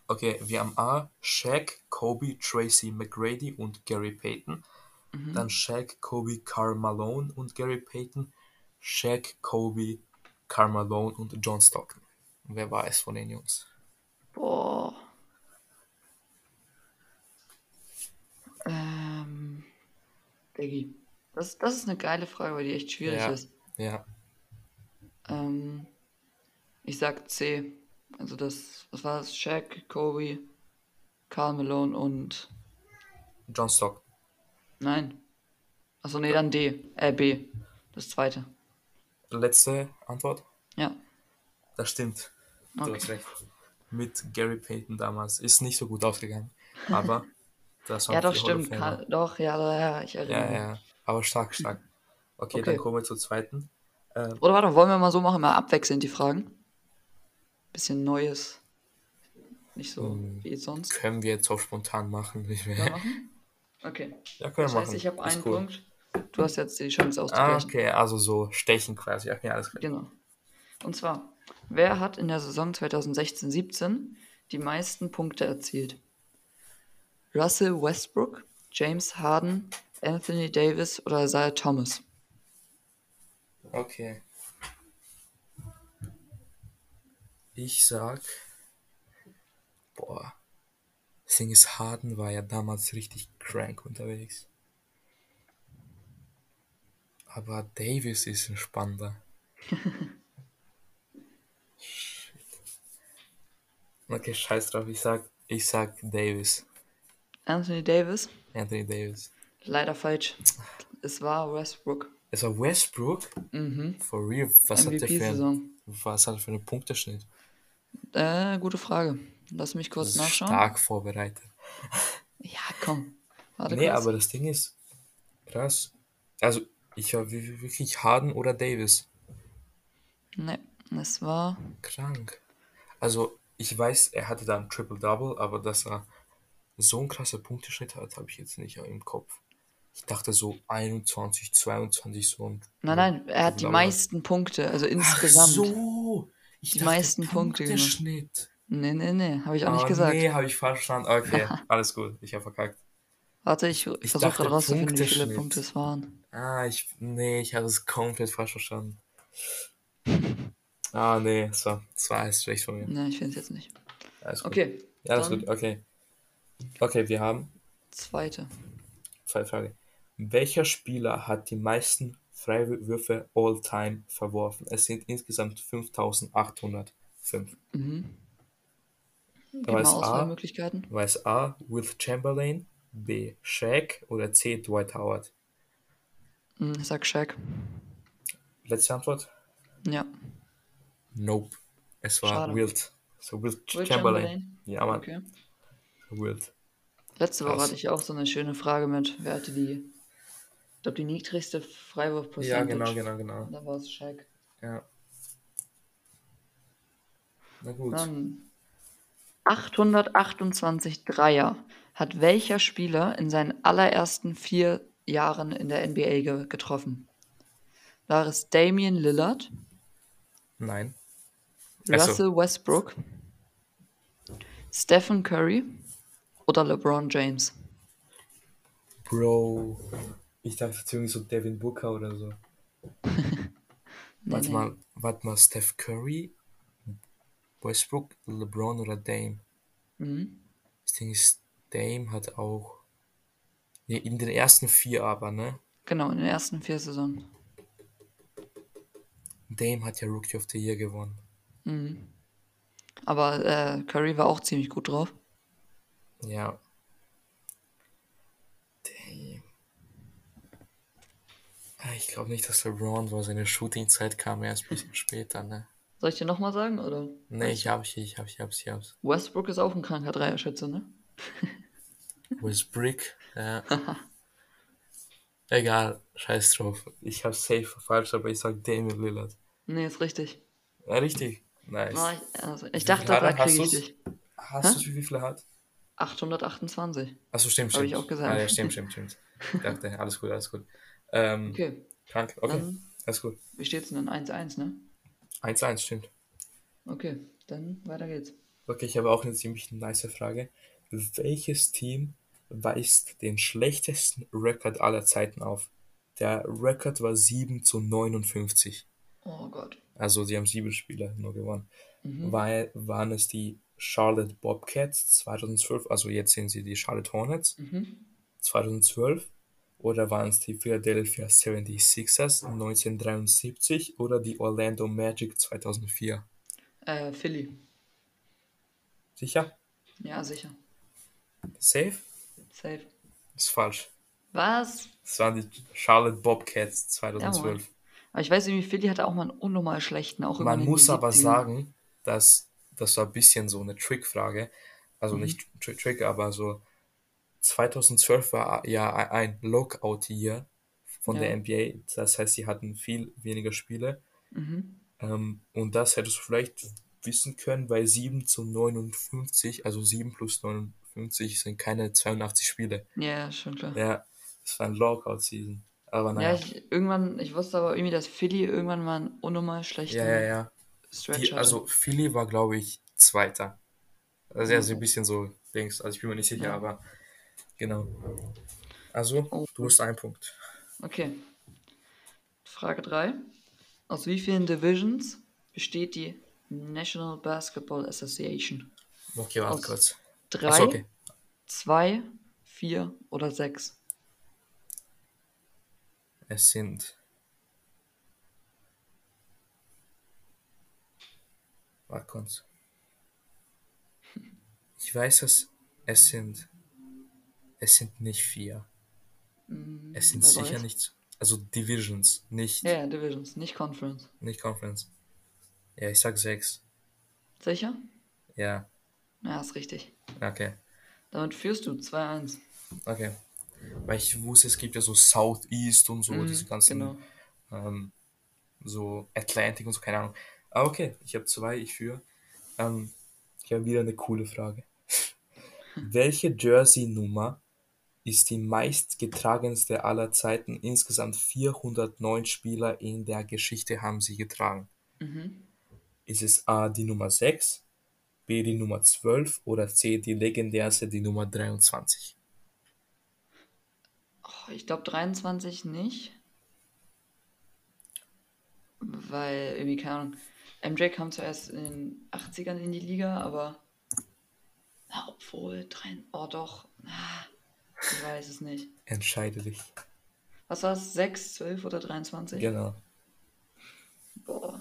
Speaker 2: Okay, wir haben A, Shaq, Kobe, Tracy McGrady und Gary Payton. Dann Shaq, Kobe, Karl Malone und Gary Payton. Shaq, Kobe, Karl Malone und John Stockton. Wer war es von den Jungs?
Speaker 1: Boah. Ähm. Diggi. Das, das ist eine geile Frage, weil die echt schwierig
Speaker 2: Ja.
Speaker 1: ist.
Speaker 2: Ja,
Speaker 1: Ähm. Ich sag C. Also das, was war das? Shaq, Kobe, Karl Malone und.
Speaker 2: John Stockton.
Speaker 1: Nein. Achso, nee, dann D. Äh, B. Das zweite.
Speaker 2: Letzte Antwort?
Speaker 1: Ja.
Speaker 2: Das stimmt. Du
Speaker 1: Okay.
Speaker 2: hast recht. Mit Gary Payton damals. Ist nicht so gut ausgegangen. Aber [laughs] das war
Speaker 1: Ja, doch, stimmt. Karl, doch, ja, ja, ich erinnere
Speaker 2: Ja,
Speaker 1: mich.
Speaker 2: ja. Aber stark, stark. Okay,
Speaker 1: Okay.
Speaker 2: dann kommen wir zur zweiten. Ähm,
Speaker 1: Oder warte, wollen wir mal so machen, mal abwechselnd die Fragen? Bisschen Neues. Nicht so
Speaker 2: Hm.
Speaker 1: wie sonst.
Speaker 2: können wir jetzt auch spontan machen. Nicht mehr.
Speaker 1: Wir machen? Okay.
Speaker 2: Ja, können
Speaker 1: Das
Speaker 2: wir
Speaker 1: heißt,
Speaker 2: machen.
Speaker 1: ich habe einen
Speaker 2: cool.
Speaker 1: Punkt. Du hast jetzt die Chance
Speaker 2: Ah,
Speaker 1: auszugleichen.
Speaker 2: okay, also so stechen quasi. Okay, alles klar.
Speaker 1: Genau. Und zwar, wer hat in der Saison 2016-17 die meisten Punkte erzielt? Russell Westbrook, James Harden, Anthony Davis oder Isaiah Thomas?
Speaker 2: Okay. Ich sag. Boah. Ding ist, Harden war ja damals richtig crank unterwegs. Aber Davis ist ein spannender. Shit. [laughs] Okay, scheiß drauf. Ich sag, ich sag Davis.
Speaker 1: Anthony Davis.
Speaker 2: Anthony Davis.
Speaker 1: Leider falsch. Es war Westbrook.
Speaker 2: Es war Westbrook?
Speaker 1: Mhm.
Speaker 2: For real? Was hat, der für einen, was hat er für einen Punkteschnitt?
Speaker 1: Äh, gute Frage. Lass mich kurz nachschauen.
Speaker 2: Stark vorbereitet.
Speaker 1: Ja, komm. Warte
Speaker 2: Nee, aber das Ding ist krass. Also, ich war wi- wirklich Harden oder Davis.
Speaker 1: Nee, es war.
Speaker 2: Krank. Also, ich weiß, er hatte da ein Triple-Double, aber dass er so einen krassen Punkteschnitt hat, habe ich jetzt nicht im Kopf. Ich dachte so 21, 22 so ein
Speaker 1: Nein, nein, er hat die meisten Punkte, also
Speaker 2: Ach
Speaker 1: insgesamt.
Speaker 2: so. Ich
Speaker 1: Die
Speaker 2: dachte,
Speaker 1: meisten Punkte gemacht.
Speaker 2: Punkteschnitt.
Speaker 1: Nee, nee, nee, habe ich auch nicht
Speaker 2: Ah,
Speaker 1: gesagt.
Speaker 2: Nee, habe ich falsch verstanden. Okay, [laughs] alles gut. Ich habe verkackt.
Speaker 1: Warte, ich,
Speaker 2: Ich
Speaker 1: versuche gerade rauszufinden, wie viele. Punkte es waren.
Speaker 2: Ah, ich. Nee, ich hatte es komplett falsch verstanden. Ah, nee, es war, es war alles schlecht von mir.
Speaker 1: Nee, ich finde es jetzt nicht.
Speaker 2: Alles gut.
Speaker 1: Okay,
Speaker 2: Ja, alles gut, okay. Okay, wir haben
Speaker 1: zweite.
Speaker 2: zwei Fragen. Welcher Spieler hat die meisten Freiwürfe all-time verworfen? Es sind insgesamt 5805.
Speaker 1: Mhm.
Speaker 2: Ist A,
Speaker 1: Auswahlmöglichkeiten.
Speaker 2: war es A. Will Chamberlain, B. Shaq oder C. Dwight Howard?
Speaker 1: Hm, Ich sag Shaq.
Speaker 2: Letzte Antwort?
Speaker 1: Ja.
Speaker 2: Nope. Es war
Speaker 1: Schade.
Speaker 2: Wilt. So Wilt
Speaker 1: Will
Speaker 2: Chamberlain.
Speaker 1: Chamberlain?
Speaker 2: Ja, Mann.
Speaker 1: Okay.
Speaker 2: Wilt.
Speaker 1: Letzte Woche hatte ich auch so eine schöne Frage mit, wer hatte die, ich glaube, die niedrigste Freiwurf
Speaker 2: Ja, genau, genau, genau.
Speaker 1: Da war es Shaq.
Speaker 2: Ja. Na gut.
Speaker 1: Dann 828 Dreier hat welcher Spieler in seinen allerersten vier Jahren in der NBA ge getroffen? War es Damian Lillard,
Speaker 2: Nein. Ach so.
Speaker 1: Russell Westbrook, Stephen Curry oder LeBron James?
Speaker 2: Bro. Ich dachte jetzt irgendwie so Devin Booker oder so. [laughs]
Speaker 1: Nee,
Speaker 2: warte
Speaker 1: nee.
Speaker 2: mal, warte mal, Steph Curry, Westbrook, LeBron oder Dame?
Speaker 1: Mhm.
Speaker 2: Das Ding ist, Dame hat auch. Nee, in den ersten vier aber, ne?
Speaker 1: Genau, in den ersten vier Saisonen.
Speaker 2: Dame hat ja Rookie of the Year gewonnen.
Speaker 1: Aber äh, Curry war auch ziemlich gut drauf.
Speaker 2: Ja. Dame. Ah, Ich glaube nicht, dass LeBron, wo seine Shooting-Zeit kam, erst ein bisschen [laughs] später, ne?
Speaker 1: Soll ich dir nochmal sagen? Oder?
Speaker 2: Ne, ich hab, ich, ich hab, ich hab's, ich hab's.
Speaker 1: Westbrook ist auch ein kranker Dreierschütze, ne? [laughs]
Speaker 2: Westbrick, ja. [laughs] Egal, scheiß drauf. Ich hab's safe falsch, aber ich sag Damian Lillard.
Speaker 1: Nee, ist richtig.
Speaker 2: Ja, richtig. Nice.
Speaker 1: Ah, ich, also, ich dachte, da?
Speaker 2: Hast
Speaker 1: kriege ich dich.
Speaker 2: Hast du wie viel er hat?
Speaker 1: 828.
Speaker 2: Achso, stimmt,
Speaker 1: Hab
Speaker 2: stimmt.
Speaker 1: ich auch gesagt.
Speaker 2: Ah, ja, stimmt, stimmt, stimmt. Ich [laughs] dachte, alles gut, alles gut. Ähm,
Speaker 1: Okay,
Speaker 2: krank, okay,
Speaker 1: Dann-
Speaker 2: alles gut.
Speaker 1: wie steht's denn dann? 1-1, ne?
Speaker 2: 1-1, stimmt.
Speaker 1: Okay, dann weiter geht's.
Speaker 2: Okay, ich habe auch eine ziemlich nice Frage. Welches Team weist den schlechtesten Rekord aller Zeiten auf? Der Rekord war 7 zu 59.
Speaker 1: Oh Gott.
Speaker 2: Also sie haben sieben Spiele nur gewonnen.
Speaker 1: Mhm.
Speaker 2: War, waren es die Charlotte Bobcats 2012, also jetzt sind sie die Charlotte Hornets
Speaker 1: Mhm.
Speaker 2: 2012 oder waren es die Philadelphia 76ers 1973 oder die Orlando Magic 2004?
Speaker 1: Äh, Philly.
Speaker 2: Sicher?
Speaker 1: Ja, sicher.
Speaker 2: Safe?
Speaker 1: Safe.
Speaker 2: Ist falsch.
Speaker 1: Was?
Speaker 2: Das waren die Charlotte Bobcats
Speaker 1: Ja,
Speaker 2: 2012.
Speaker 1: Mann. Aber ich weiß irgendwie, Philly hatte auch mal einen unnormal schlechten. Auch
Speaker 2: Man muss aber
Speaker 1: 70ern.
Speaker 2: sagen, dass das war ein bisschen so eine Trickfrage. Also
Speaker 1: Mhm.
Speaker 2: nicht Tri- Trick, aber so 2012 war ja ein Lockout-Year von
Speaker 1: Ja.
Speaker 2: der NBA. Das heißt, sie hatten viel weniger Spiele.
Speaker 1: Mhm.
Speaker 2: Ähm, und das hättest du vielleicht wissen können, bei 7 zu 59, also 7 plus 59 sind keine 82 Spiele.
Speaker 1: Ja, schon klar.
Speaker 2: Ja, das war ein Lockout-Season. Aber
Speaker 1: Ja,
Speaker 2: naja.
Speaker 1: ich, irgendwann, ich wusste aber irgendwie, dass Philly irgendwann mal einen unnormal schlechten
Speaker 2: Ja, ja, ja.
Speaker 1: Stretch
Speaker 2: Die,
Speaker 1: hatte.
Speaker 2: also Philly war, glaube ich, Zweiter. Also ja, so ein bisschen so Dings. Also ich bin mir nicht sicher,
Speaker 1: Ja.
Speaker 2: aber genau. Also,
Speaker 1: Oh.
Speaker 2: du hast einen Punkt.
Speaker 1: Okay. Frage 3. Aus wie vielen Divisions besteht die National Basketball Association.
Speaker 2: Okay, warte
Speaker 1: Aus
Speaker 2: kurz.
Speaker 1: Drei,
Speaker 2: Achso, okay.
Speaker 1: zwei, vier oder sechs?
Speaker 2: Es sind. Warte kurz. Ich weiß, dass es sind. Es sind nicht vier. Es sind sicher
Speaker 1: weiß.
Speaker 2: nicht. Also Divisions, nicht,
Speaker 1: Ja, ja, Divisions, nicht Conference.
Speaker 2: nicht Conference. Ja, ich sag sechs.
Speaker 1: Sicher?
Speaker 2: Ja,
Speaker 1: Ja, ist richtig.
Speaker 2: okay.
Speaker 1: Damit führst du 2-1.
Speaker 2: Okay. Weil ich wusste, es gibt ja so Southeast und so,
Speaker 1: Mhm,
Speaker 2: diese ganzen,
Speaker 1: genau.
Speaker 2: ähm, so Atlantic und so, keine Ahnung. Aber okay, ich habe zwei, ich führe. Ähm, ich habe wieder eine coole Frage. [laughs] Welche Jersey-Nummer ist die meistgetragenste aller Zeiten? Insgesamt 409 Spieler in der Geschichte haben sie getragen.
Speaker 1: Mhm.
Speaker 2: Ist es A die Nummer 6, B die Nummer 12 oder C die legendärste, die Nummer 23?
Speaker 1: Oh, ich glaube 23 nicht. Weil irgendwie, keine Ahnung. MJ kam zuerst in den 80ern in die Liga, aber. Na, obwohl, drei, oh doch. Ah, ich weiß es nicht.
Speaker 2: Entscheide dich.
Speaker 1: Was war es? 6, 12 oder 23?
Speaker 2: Genau.
Speaker 1: Boah.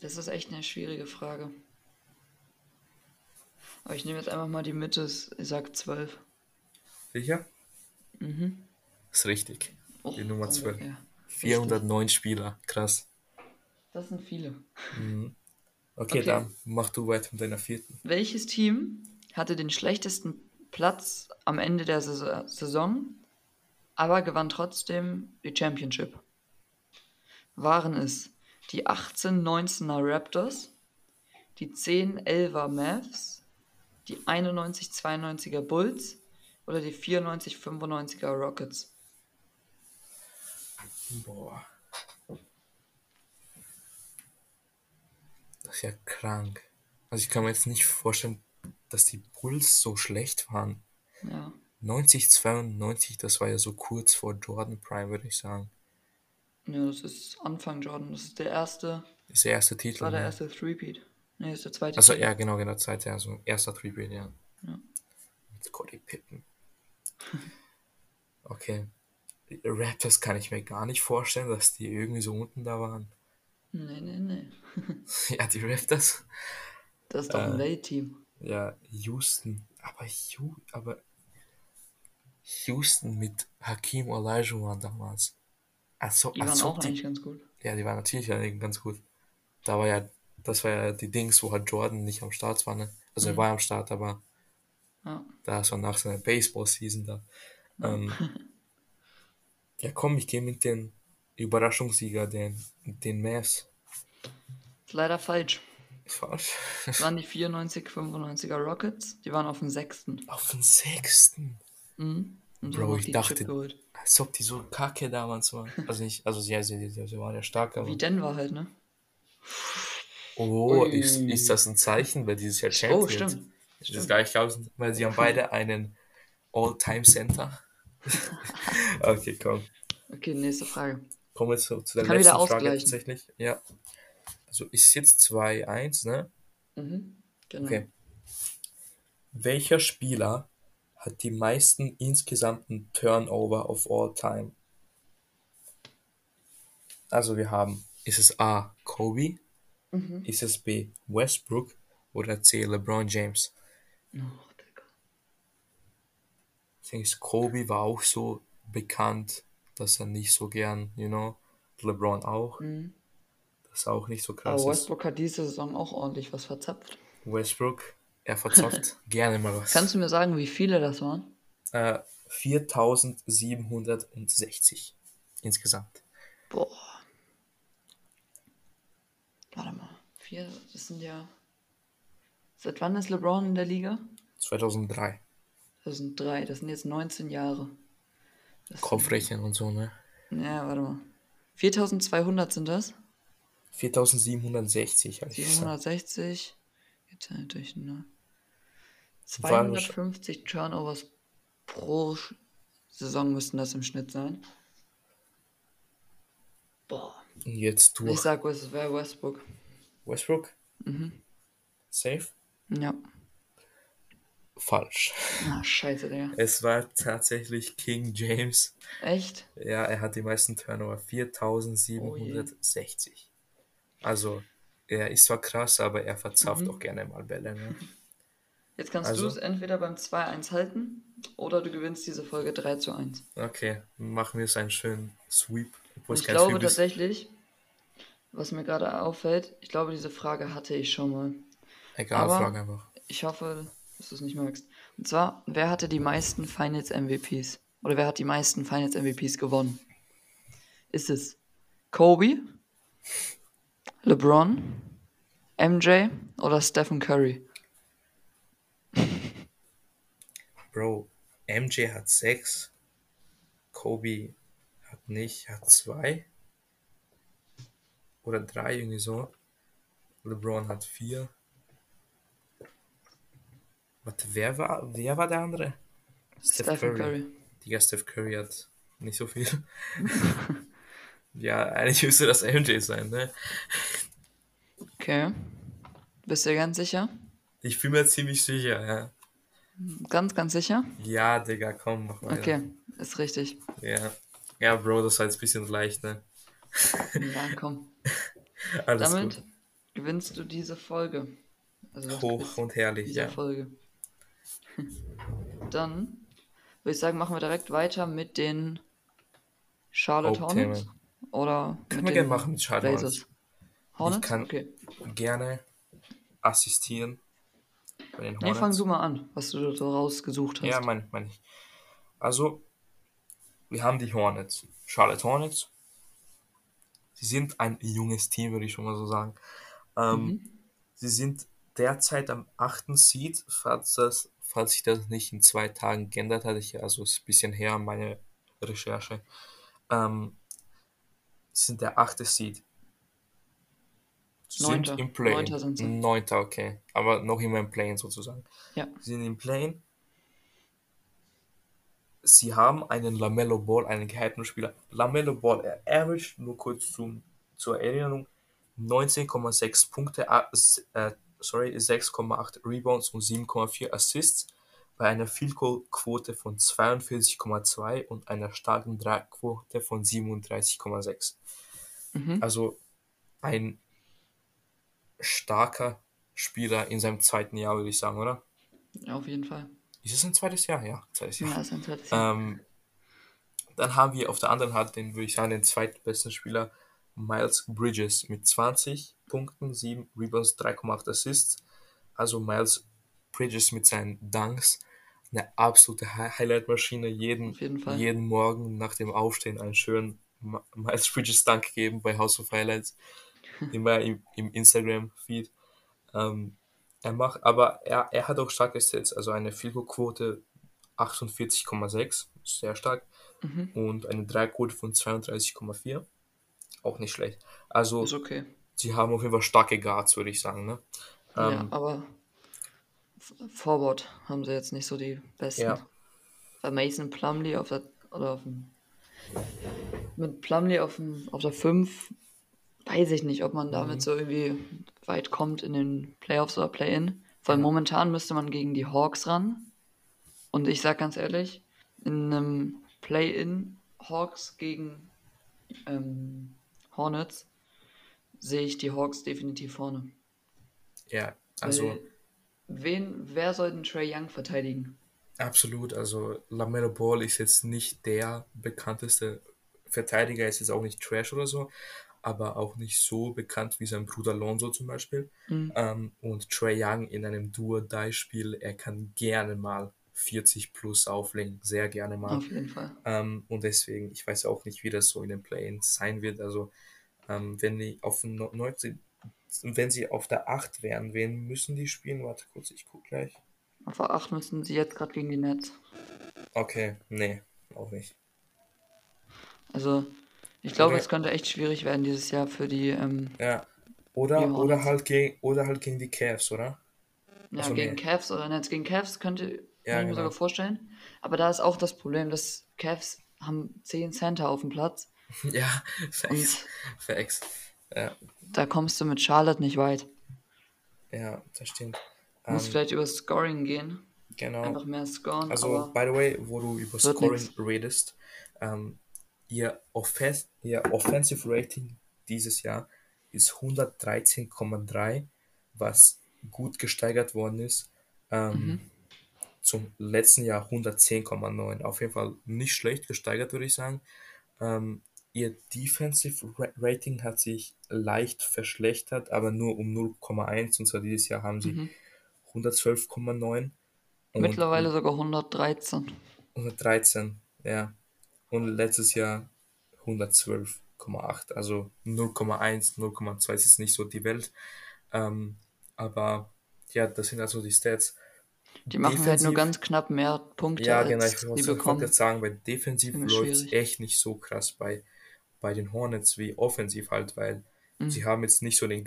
Speaker 1: Das ist echt eine schwierige Frage. Aber ich nehme jetzt einfach mal die Mitte, ich sag 12.
Speaker 2: Sicher?
Speaker 1: Mhm.
Speaker 2: Ist richtig.
Speaker 1: Oh,
Speaker 2: Die Nummer 12.
Speaker 1: ungefähr.
Speaker 2: 409 Spieler. Krass.
Speaker 1: Das sind viele.
Speaker 2: Okay,
Speaker 1: Okay.
Speaker 2: dann mach du weiter mit deiner vierten.
Speaker 1: Welches Team hatte den schlechtesten Platz am Ende der Saison- aber gewann trotzdem die Championship? Waren es die 18-19er Raptors, die 10-11er Mavs, die 91-92er Bulls oder die 94-95er Rockets?
Speaker 2: Boah. Das ist ja krank. Also ich kann mir jetzt nicht vorstellen, dass die Bulls so schlecht waren.
Speaker 1: Ja,
Speaker 2: 90, 92, das war ja so kurz vor Jordan Prime, würde ich sagen.
Speaker 1: ja das ist Anfang Jordan. Das ist der erste,
Speaker 2: Das ist der erste Titel.
Speaker 1: war der
Speaker 2: ne?
Speaker 1: erste Threepeat. Ne, ist der zweite.
Speaker 2: Also
Speaker 1: Titel.
Speaker 2: ja, genau, genau, zweite, also erster Tribute, ja.
Speaker 1: Ja.
Speaker 2: Mit Scottie Pippen. [laughs] Okay. Raptors kann ich mir gar nicht vorstellen, dass die irgendwie so unten da waren.
Speaker 1: Nee, nee, nee. [laughs]
Speaker 2: ja, die Raptors.
Speaker 1: Das ist doch ein
Speaker 2: Äh,
Speaker 1: Late-Team.
Speaker 2: Ja, Houston. Aber, Hu aber Houston mit Hakim Olajuwon damals. Also,
Speaker 1: Die waren
Speaker 2: als ob
Speaker 1: auch eigentlich ganz gut.
Speaker 2: Ja, die waren natürlich ja ganz gut. Da war ja, das war ja die Dings, wo halt Jordan nicht am Start war, ne? Also er
Speaker 1: Mhm.
Speaker 2: war am Start, aber
Speaker 1: Ja.
Speaker 2: da war nach seiner Baseball-Season da. Ähm, [laughs] ja, komm, ich gehe mit den Überraschungssieger, den, den Mavs.
Speaker 1: Ist leider falsch.
Speaker 2: Falsch.
Speaker 1: Das waren die 94, 95er Rockets. Die waren auf dem sechsten.
Speaker 2: Auf den sechsten.
Speaker 1: Mhm. Und so
Speaker 2: Bro, ich dachte-. Als ob die so kacke damals waren. Also nicht, also ja, sie, sie, sie waren ja stark, aber.
Speaker 1: Wie Denver halt, ne?
Speaker 2: Oh, ist, ist das ein Zeichen, weil dieses Jahr
Speaker 1: Oh,
Speaker 2: Champions?
Speaker 1: stimmt.
Speaker 2: Das ist gleich, glaube ich, weil sie haben beide einen All-Time-Center. [laughs] okay, komm.
Speaker 1: Okay, nächste Frage.
Speaker 2: Kommen wir zu, zu der
Speaker 1: Kann
Speaker 2: letzten Frage tatsächlich. Ja. Also ist jetzt 2-1, ne?
Speaker 1: Mhm. Genau.
Speaker 2: Okay. Welcher Spieler hat die meisten insgesamten Turnover of all time? Also wir haben, ist es A. Kobe?
Speaker 1: Mhm.
Speaker 2: Ist es B. Westbrook? Oder C. LeBron James?
Speaker 1: Oh, Digga.
Speaker 2: Ich denke, Kobe war auch so bekannt, dass er nicht so gern, you know, LeBron auch,
Speaker 1: Mhm.
Speaker 2: Das auch nicht so krass
Speaker 1: Aber
Speaker 2: ist.
Speaker 1: Westbrook hat diese Saison auch ordentlich was verzapft.
Speaker 2: Westbrook, er verzockt [laughs] gerne mal was.
Speaker 1: Kannst du mir sagen, wie viele das waren?
Speaker 2: Äh, 4760 insgesamt.
Speaker 1: Boah. Warte mal. Vier, das sind ja. Seit wann ist LeBron in der Liga?
Speaker 2: 2003.
Speaker 1: Das sind drei, das sind jetzt 19 Jahre. Das
Speaker 2: Kopfrechnen und so, ne?
Speaker 1: Sind, ja, warte mal. 4200 sind das?
Speaker 2: 4760, hab ich gesagt.
Speaker 1: 760 geteilt durch ne?
Speaker 2: Waren wir schon-
Speaker 1: 250 Turnovers pro Saison müssten das im Schnitt sein. Boah,
Speaker 2: Jetzt
Speaker 1: Ich
Speaker 2: durch
Speaker 1: sag, es wäre Westbrook.
Speaker 2: Westbrook. Safe?
Speaker 1: Ja.
Speaker 2: Falsch.
Speaker 1: Ah, scheiße, Digga.
Speaker 2: Es war tatsächlich King James.
Speaker 1: Echt?
Speaker 2: Ja, er hat die meisten Turnover. 4760. Also, er ist zwar krass, aber er verzapft auch gerne mal Bälle. Ne?
Speaker 1: Jetzt kannst
Speaker 2: Also-
Speaker 1: du es entweder beim 2-1 halten oder du gewinnst diese Folge 3 zu 1.
Speaker 2: Okay, machen wir es einen schönen Sweep.
Speaker 1: Ich glaube
Speaker 2: Sweep
Speaker 1: tatsächlich, was mir gerade auffällt, ich glaube, diese Frage hatte ich schon mal.
Speaker 2: Egal,
Speaker 1: aber-
Speaker 2: frag einfach.
Speaker 1: Ich hoffe, dass du es nicht merkst. Und zwar, wer hatte die meisten Finals MVPs? Oder wer hat die meisten Finals MVPs gewonnen? Ist es Kobe, LeBron, MJ oder Stephen Curry?
Speaker 2: Bro, MJ hat sechs. Kobe hat nicht, hat zwei. Oder drei, irgendwie so. LeBron hat vier. Warte, wer war, wer war der andere?
Speaker 1: Stephen Curry.
Speaker 2: Digga, Steph Curry hat nicht so viel. [laughs] ja, eigentlich müsste das MJ sein, ne?
Speaker 1: Okay. Bist du dir ganz sicher?
Speaker 2: Ich bin mir ziemlich sicher, ja.
Speaker 1: Ganz, ganz sicher?
Speaker 2: Ja, Digga, komm, mach weiter.
Speaker 1: Okay, ist richtig.
Speaker 2: Ja. Ja, Bro, das war jetzt ein bisschen leicht, ne?
Speaker 1: Ja, komm. [laughs]
Speaker 2: Alles
Speaker 1: Damit
Speaker 2: gut.
Speaker 1: gewinnst du diese Folge. Also
Speaker 2: Hoch und herrlich,
Speaker 1: dieser
Speaker 2: ja.
Speaker 1: Folge. [laughs] Dann würde ich sagen, machen wir direkt weiter mit den Charlotte
Speaker 2: Hauptthemen.
Speaker 1: Hornets. Oder
Speaker 2: Können wir gerne machen mit Charlotte.
Speaker 1: Hornets?
Speaker 2: kann-
Speaker 1: Okay.
Speaker 2: Gerne assistieren bei den
Speaker 1: Nee,
Speaker 2: Hornets.
Speaker 1: fang du mal an, was du so rausgesucht hast.
Speaker 2: Ja, mein, mein ich. Also, wir haben die Hornets. Charlotte Hornets. Sie sind ein junges Team, würde ich schon mal so sagen. Ähm, Sie sind derzeit am 8. Seed, falls, das, falls sich das nicht in zwei Tagen geändert hat. Ich, also ist ein bisschen her, meine Recherche. Ähm, sind der 8. Seed. Sind
Speaker 1: Neunter.
Speaker 2: im Play.
Speaker 1: Neunter sind sie.
Speaker 2: Neunter, okay. Aber noch immer im Play sozusagen.
Speaker 1: Ja.
Speaker 2: Sie sind im Play. Sie haben einen Lamello Ball, einen gehypten Spieler. Lamello Ball, er averaged, nur kurz zum, zur Erinnerung, 19,6 Punkte, äh, äh, sorry, 6,8 Rebounds und 7,4 Assists bei einer Field Goal Quote von 42,2 und einer starken Dreierquote von 37,6.
Speaker 1: Mhm.
Speaker 2: Also ein starker Spieler in seinem zweiten Jahr, würde ich sagen, oder?
Speaker 1: Ja, auf jeden Fall.
Speaker 2: Ist es ein zweites Jahr? Ja, zweites Jahr.
Speaker 1: Ja, ist ein zweites Jahr.
Speaker 2: Ähm, dann haben wir auf der anderen Hand den, würde ich sagen, den zweitbesten Spieler, Miles Bridges, mit 20 Punkten, 7 Rebounds, 3,8 Assists. Also Miles Bridges mit seinen Dunks, eine absolute Hi- Highlight-Maschine. Jeden,
Speaker 1: jeden
Speaker 2: Morgen nach dem Aufstehen einen schönen Miles Bridges Dunk geben bei House of Highlights. [laughs] Immer im, im Instagram-Feed. Ähm, er macht, aber er, er hat auch starke Stats, also eine Field Goal Quote 48,6, sehr stark,
Speaker 1: Mhm.
Speaker 2: und eine Dreiquote von 32,4, auch nicht schlecht. Also
Speaker 1: Ist okay.
Speaker 2: sie haben auf jeden Fall starke Guards, würde ich sagen. Ne?
Speaker 1: ja,
Speaker 2: Ähm,
Speaker 1: aber F- Forward haben sie jetzt nicht so die besten.
Speaker 2: Ja.
Speaker 1: Weil Mason Plumley auf der oder auf dem mit Plumley auf, dem, auf der 5 weiß ich nicht, ob man
Speaker 2: Mhm.
Speaker 1: damit so irgendwie weit kommt in den Playoffs oder Play-In. Weil momentan müsste man gegen die Hawks ran. Und ich sag ganz ehrlich, in einem Play-In Hawks gegen ähm, Hornets sehe ich die Hawks definitiv vorne.
Speaker 2: ja, also
Speaker 1: Weil wen, wer soll den Trey Young verteidigen?
Speaker 2: Absolut. Also Lamelo Ball ist jetzt nicht der bekannteste Verteidiger, ist jetzt auch nicht Trash oder so, aber auch nicht so bekannt wie sein Bruder Lonzo zum Beispiel.
Speaker 1: Mhm.
Speaker 2: Ähm, und Trey Young in einem Duo-Die-Spiel, er kann gerne mal 40 plus auflegen, sehr gerne mal.
Speaker 1: Auf jeden Fall.
Speaker 2: Ähm, und deswegen, ich weiß auch nicht, wie das so in den Play-ins sein wird. Also, ähm, wenn die auf dem No- 19, wenn sie auf der 8 wären, wen müssen die spielen? Warte kurz, ich guck gleich.
Speaker 1: Auf der 8 müssen sie jetzt gerade gegen die Nets.
Speaker 2: Okay, nee, auch nicht.
Speaker 1: Also, ich glaube,
Speaker 2: Okay.
Speaker 1: es könnte echt schwierig werden dieses Jahr für die. Ähm,
Speaker 2: Ja. Oder,
Speaker 1: Die
Speaker 2: oder halt gegen, oder halt gegen die Cavs, oder?
Speaker 1: ja,
Speaker 2: Ach so,
Speaker 1: gegen
Speaker 2: nee.
Speaker 1: Cavs oder Nets. Gegen Cavs könnte
Speaker 2: Ja,
Speaker 1: ich mir
Speaker 2: genau.
Speaker 1: sogar vorstellen. Aber da ist auch das Problem, dass Cavs haben 10 Center auf dem Platz [laughs]
Speaker 2: Ja, Facts. Facts. Ja,
Speaker 1: Da kommst du mit Charlotte nicht weit.
Speaker 2: ja, das stimmt.
Speaker 1: Muss
Speaker 2: Ähm,
Speaker 1: vielleicht über Scoring gehen.
Speaker 2: genau.
Speaker 1: Einfach mehr scoren,
Speaker 2: Also, by the way, wo du über Scoring
Speaker 1: nix.
Speaker 2: redest, ähm, ihr, Offens ihr Offensive Rating dieses Jahr ist 113,3, was gut gesteigert worden ist. Ähm,
Speaker 1: Mhm.
Speaker 2: Zum letzten Jahr 110,9. Auf jeden Fall nicht schlecht gesteigert, würde ich sagen. Ähm, ihr Defensive Ra- Rating hat sich leicht verschlechtert, aber nur um 0,1. Und zwar dieses Jahr haben sie
Speaker 1: Mhm.
Speaker 2: 112,9 und
Speaker 1: mittlerweile sogar 113.
Speaker 2: 113, ja. Und letztes Jahr 112,8. Also 0,1, 0,2 ist jetzt nicht so die Welt. Ähm, aber ja, das sind also die Stats.
Speaker 1: Die machen halt nur
Speaker 2: Defensiv-
Speaker 1: ganz knapp mehr Punkte,
Speaker 2: Ja, genau, ich wollte jetzt sagen, weil defensiv läuft es echt nicht so krass bei, bei den Hornets wie offensiv halt, weil
Speaker 1: Mhm.
Speaker 2: sie haben jetzt nicht so den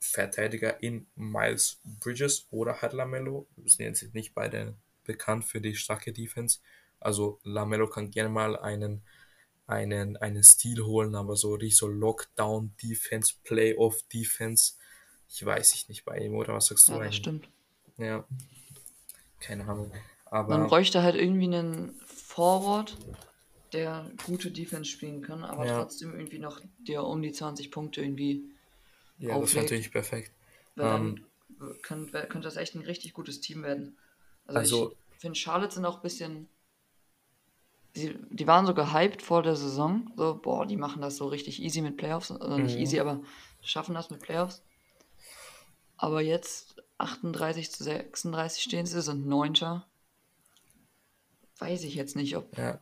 Speaker 2: Guard-Verteidiger in Miles Bridges oder halt Lamello. Wir sind jetzt nicht beide bekannt für die starke Defense. Also Lamello kann gerne mal einen, einen, einen Stil holen, aber so richtig so Lockdown-Defense, Playoff-Defense, ich weiß ich nicht bei ihm, oder was sagst du
Speaker 1: Ja, das stimmt.
Speaker 2: Ja, keine Ahnung.
Speaker 1: Man
Speaker 2: Aber
Speaker 1: bräuchte halt irgendwie einen Forward, der gute Defense spielen kann, aber
Speaker 2: Ja.
Speaker 1: trotzdem irgendwie noch dir um die 20 Punkte irgendwie
Speaker 2: ja, das ist
Speaker 1: auflegt.
Speaker 2: natürlich perfekt. Ähm,
Speaker 1: dann könnte, könnte das echt ein richtig gutes Team werden. Also,
Speaker 2: Also-
Speaker 1: ich finde, Charlotte sind auch ein bisschen. Die, die waren so gehypt vor der Saison. So, boah, die machen das so richtig easy mit Playoffs. Also nicht
Speaker 2: Mhm.
Speaker 1: easy, aber schaffen das mit Playoffs. Aber jetzt 38 zu 36 stehen sie, sind Neunter. Weiß ich jetzt nicht, ob,
Speaker 2: Ja,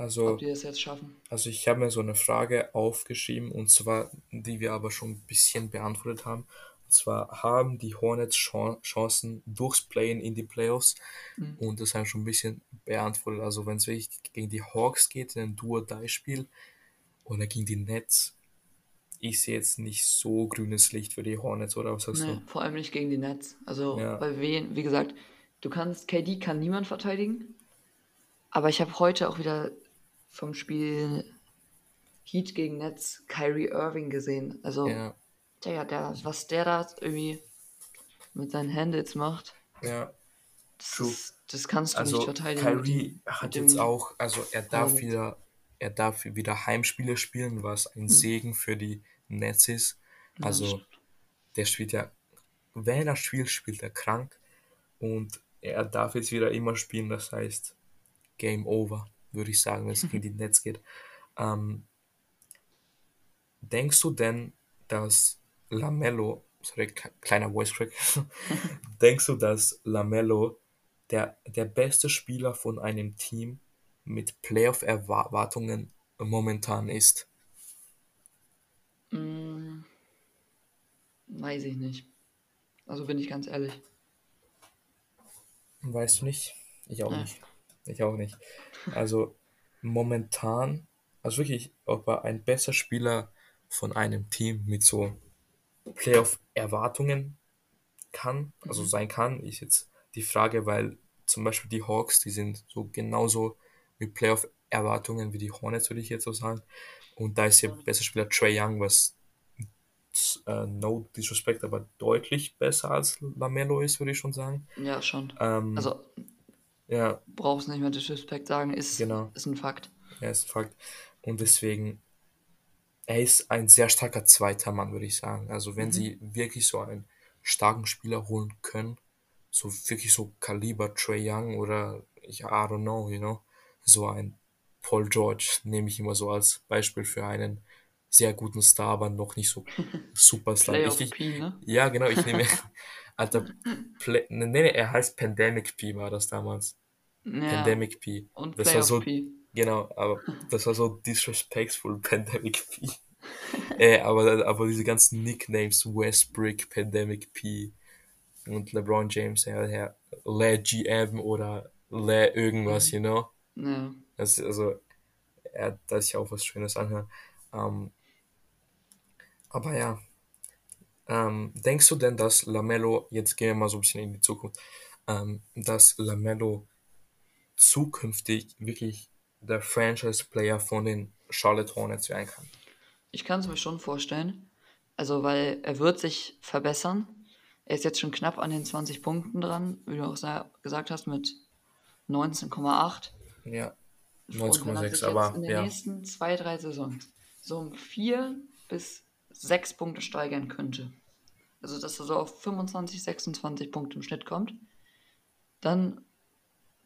Speaker 2: also,
Speaker 1: ob die das jetzt schaffen.
Speaker 2: also ich habe mir so eine Frage aufgeschrieben und zwar, die wir aber schon ein bisschen beantwortet haben. Und zwar haben die Hornets Chan- Chancen durchs Playen in die Playoffs
Speaker 1: Mhm.
Speaker 2: und das haben schon ein bisschen beantwortet. Also wenn es wirklich gegen die Hawks geht, in ein Duo-Die-Spiel oder gegen die Nets, ich sehe jetzt nicht so grünes Licht für die Hornets, oder was sagst
Speaker 1: Nee, vor allem nicht gegen die Nets. Also,
Speaker 2: Ja.
Speaker 1: weil wen, wie gesagt, du kannst, KD kann niemand verteidigen. Aber ich habe heute auch wieder vom Spiel Heat gegen Nets Kyrie Irving gesehen. Also?
Speaker 2: Ja,
Speaker 1: Digga, der, was der da irgendwie mit seinen Handles macht,
Speaker 2: ja.
Speaker 1: das,
Speaker 2: True.
Speaker 1: ist, das kannst du
Speaker 2: Also
Speaker 1: nicht verteidigen.
Speaker 2: Kyrie hat jetzt auch, also er darf wieder, er darf wieder Heimspiele spielen, was ein
Speaker 1: Hm.
Speaker 2: Segen für die Nets ist.
Speaker 1: Ja,
Speaker 2: Also
Speaker 1: stimmt.
Speaker 2: der spielt ja, wenn er spielt, spielt er krank und er darf jetzt wieder immer spielen. Das heißt Game Over, würde ich sagen, wenn es gegen [laughs] die Nets geht. Ähm, denkst du denn, dass Lamello, sorry, kleiner Voice Crack, [laughs] denkst du, dass Lamello der, der beste Spieler von einem Team mit Playoff-Erwartungen momentan ist?
Speaker 1: Mm, weiß ich nicht. Also bin ich ganz ehrlich.
Speaker 2: Weißt du nicht? Ich auch
Speaker 1: Ja.
Speaker 2: nicht. Ich auch nicht. Also momentan, also wirklich, ob er ein besser Spieler von einem Team mit so Playoff-Erwartungen kann, also
Speaker 1: Mhm.
Speaker 2: sein kann, ist jetzt die Frage, weil zum Beispiel die Hawks, die sind so genauso mit Playoff-Erwartungen wie die Hornets, würde ich jetzt so sagen. Und da ist der beste Spieler Trey Young, was äh, no disrespect, aber deutlich besser als Lamello ist, würde ich schon sagen.
Speaker 1: Ja, schon.
Speaker 2: Ähm,
Speaker 1: Also
Speaker 2: ja,
Speaker 1: brauchst nicht mehr Disrespect sagen, ist,
Speaker 2: Genau.
Speaker 1: ist ein Fakt.
Speaker 2: er ist ein Fakt. Und deswegen, er ist ein sehr starker zweiter Mann, würde ich sagen. Also wenn
Speaker 1: Mhm.
Speaker 2: sie wirklich so einen starken Spieler holen können, so wirklich so Kaliber Trey Young oder ich I don't know, you know, so ein Paul George nehme ich immer so als Beispiel für einen sehr guten Star, aber noch nicht so [laughs] Superstar.
Speaker 1: Playoff
Speaker 2: ich,
Speaker 1: P, ne?
Speaker 2: ja, genau, ich nehme, [laughs] Alter, Play, nee, nee, er heißt Pandemic P war das damals.
Speaker 1: Ja.
Speaker 2: Pandemic P.
Speaker 1: Und
Speaker 2: Das war so,
Speaker 1: P.
Speaker 2: genau, aber [laughs] das war so disrespectful Pandemic P. [laughs] äh, aber, aber diese ganzen Nicknames, Westbrook, Pandemic P und LeBron James, ja, ja, Le GM oder Le irgendwas,
Speaker 1: Mhm.
Speaker 2: you know?
Speaker 1: Ja.
Speaker 2: Das ist also, er das ist ja auch was Schönes anhören. Ähm, aber ja, ähm, denkst du denn, dass Lamello, jetzt gehen wir mal so ein bisschen in die Zukunft, ähm, dass Lamello zukünftig wirklich der Franchise-Player von den Charlotte Hornets werden kann.
Speaker 1: Ich kann es mir schon vorstellen. Also, weil er wird sich verbessern. Er ist jetzt schon knapp an den 20 Punkten dran, wie du auch gesagt hast, mit 19,8.
Speaker 2: Ja,
Speaker 1: Und wenn er sich
Speaker 2: 19,6, aber
Speaker 1: in den
Speaker 2: ja.
Speaker 1: nächsten zwei, drei Saisons so um vier bis sechs Punkte steigern könnte, also dass er so auf 25, 26 Punkte im Schnitt kommt, dann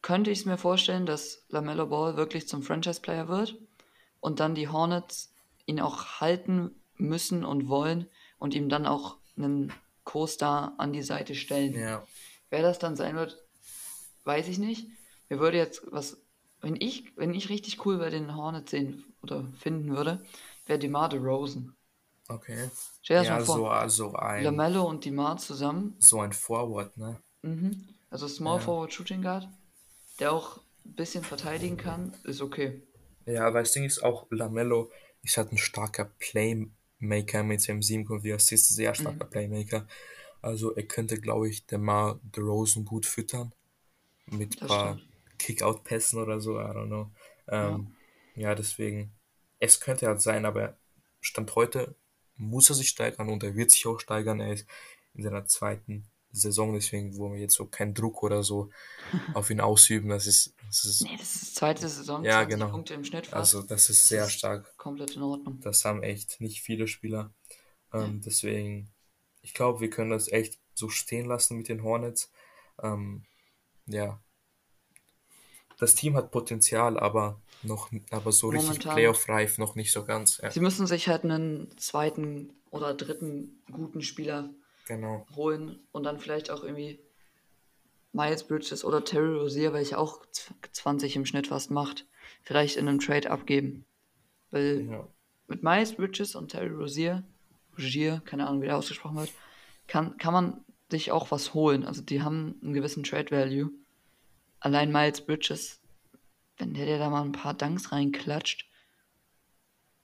Speaker 1: könnte ich es mir vorstellen, dass LaMelo Ball wirklich zum Franchise-Player wird und dann die Hornets ihn auch halten müssen und wollen und ihm dann auch einen Co-Star an die Seite stellen.
Speaker 2: Ja,
Speaker 1: Wer das dann sein wird, weiß ich nicht. Mir würde jetzt was, wenn ich, wenn ich richtig cool bei den Hornets sehen oder finden würde, wäre DeMar DeRozan.
Speaker 2: okay.
Speaker 1: Stell dir
Speaker 2: Ja,
Speaker 1: mal vor.
Speaker 2: so also ein,
Speaker 1: LaMelo und DeMar zusammen.
Speaker 2: so ein Forward, ne?
Speaker 1: Mhm. Also Small
Speaker 2: Ja.
Speaker 1: Forward Shooting Guard, der auch ein bisschen verteidigen kann, ist okay.
Speaker 2: Ja, weil das Ding ist auch, Lamello ist halt ein starker Playmaker mit seinem 7,4 Assists, sehr
Speaker 1: Mhm.
Speaker 2: starker Playmaker. Also er könnte, glaube ich, DeMar DeRozan gut füttern. Mit ein paar. Kick-Out-Pässen oder so, I don't know. Ähm, ja. deswegen, es könnte halt sein, aber Stand heute muss er sich steigern und er wird sich auch steigern. Er ist in seiner zweiten Saison, deswegen wollen wir jetzt so keinen Druck oder so [laughs] auf ihn ausüben. Das ist, das ist
Speaker 1: Nee, das ist zweite Saison,
Speaker 2: Ja,
Speaker 1: 20
Speaker 2: genau.
Speaker 1: Punkte im Schnitt fast.
Speaker 2: also das ist sehr
Speaker 1: ist-
Speaker 2: stark.
Speaker 1: Komplett in Ordnung.
Speaker 2: Das haben echt nicht viele Spieler. Ähm, deswegen, ich glaube, wir können das echt so stehen lassen mit den Hornets. Ähm, ja. Das Team hat Potenzial, aber noch, aber so richtig
Speaker 1: Momentan-
Speaker 2: Playoff-reif noch nicht so ganz. Ja,
Speaker 1: Sie müssen sich halt einen zweiten oder dritten guten Spieler
Speaker 2: genau.
Speaker 1: holen und dann vielleicht auch irgendwie Miles Bridges oder Terry Rozier, welcher auch z- 20 im Schnitt fast macht, vielleicht in einem Trade abgeben. Weil
Speaker 2: Ja.
Speaker 1: mit Miles Bridges und Terry Rozier, Rozier, keine Ahnung, wie der ausgesprochen wird, kann, kann man sich auch was holen. Also die haben einen gewissen Trade Value. Allein Miles Bridges, wenn der dir da mal ein paar Dunks reinklatscht,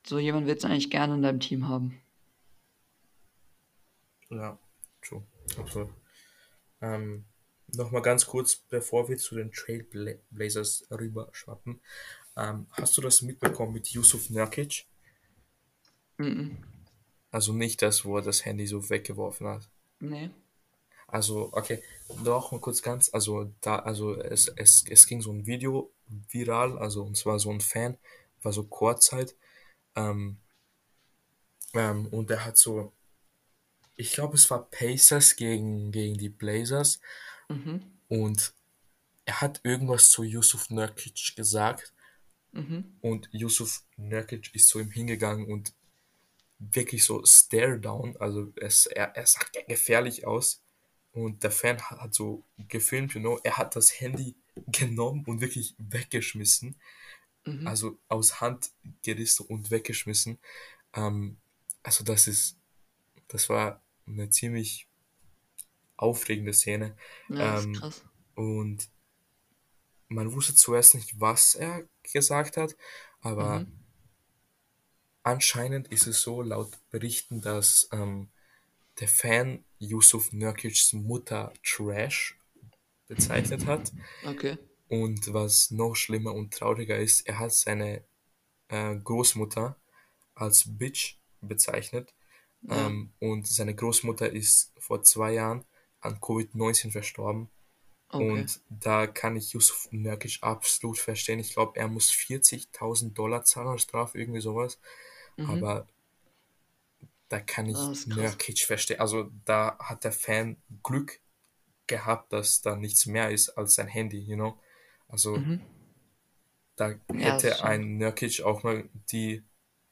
Speaker 1: so jemand willst du eigentlich gerne in deinem Team haben.
Speaker 2: Ja, true. Absolut. Ähm, Nochmal ganz kurz, bevor wir zu den Trailblazers rüberschwappen. Ähm, hast du das mitbekommen mit Yusuf Nurkic?
Speaker 1: Mhm.
Speaker 2: Also nicht das, wo er das Handy so weggeworfen hat.
Speaker 1: Nee.
Speaker 2: Also, okay, doch mal kurz ganz, also da, also es, es, es ging so ein Video viral, also und zwar so ein Fan, war so Kurzzeit, ähm, ähm, und er hat so, ich glaube es war Pacers gegen, gegen die Blazers
Speaker 1: Mhm.
Speaker 2: und er hat irgendwas zu Yusuf Nurkic gesagt
Speaker 1: Mhm.
Speaker 2: und Yusuf Nurkic ist zu ihm hingegangen und wirklich so stare down, also es, er, er sah gefährlich aus und der Fan hat, hat so gefilmt, you know, er hat das Handy genommen und wirklich weggeschmissen,
Speaker 1: Mhm.
Speaker 2: also aus Hand gerissen und weggeschmissen. Ähm, also das ist, das war eine ziemlich aufregende Szene
Speaker 1: Ja,
Speaker 2: ähm,
Speaker 1: krass.
Speaker 2: und man wusste zuerst nicht, was er gesagt hat, aber
Speaker 1: Mhm.
Speaker 2: anscheinend ist es so, laut Berichten, dass ähm, der Fan Yusuf Nurkic's Mutter Trash bezeichnet hat.
Speaker 1: Okay.
Speaker 2: Und was noch schlimmer und trauriger ist, er hat seine äh, Großmutter als Bitch bezeichnet.
Speaker 1: Ja.
Speaker 2: Ähm, und seine Großmutter ist vor zwei Jahren an Covid-19 verstorben.
Speaker 1: Okay.
Speaker 2: Und da kann ich Yusuf Nurkic absolut verstehen. Ich glaube, er muss 40.000 Dollar zahlen als Strafe, irgendwie sowas. Aber da kann ich
Speaker 1: Mhm.
Speaker 2: Nurkic verstehen. Also da hat der Fan Glück gehabt, dass da nichts mehr ist als sein Handy, you know? Also
Speaker 1: Mhm.
Speaker 2: da
Speaker 1: Ja,
Speaker 2: hätte
Speaker 1: stimmt.
Speaker 2: ein Nurkic auch mal die,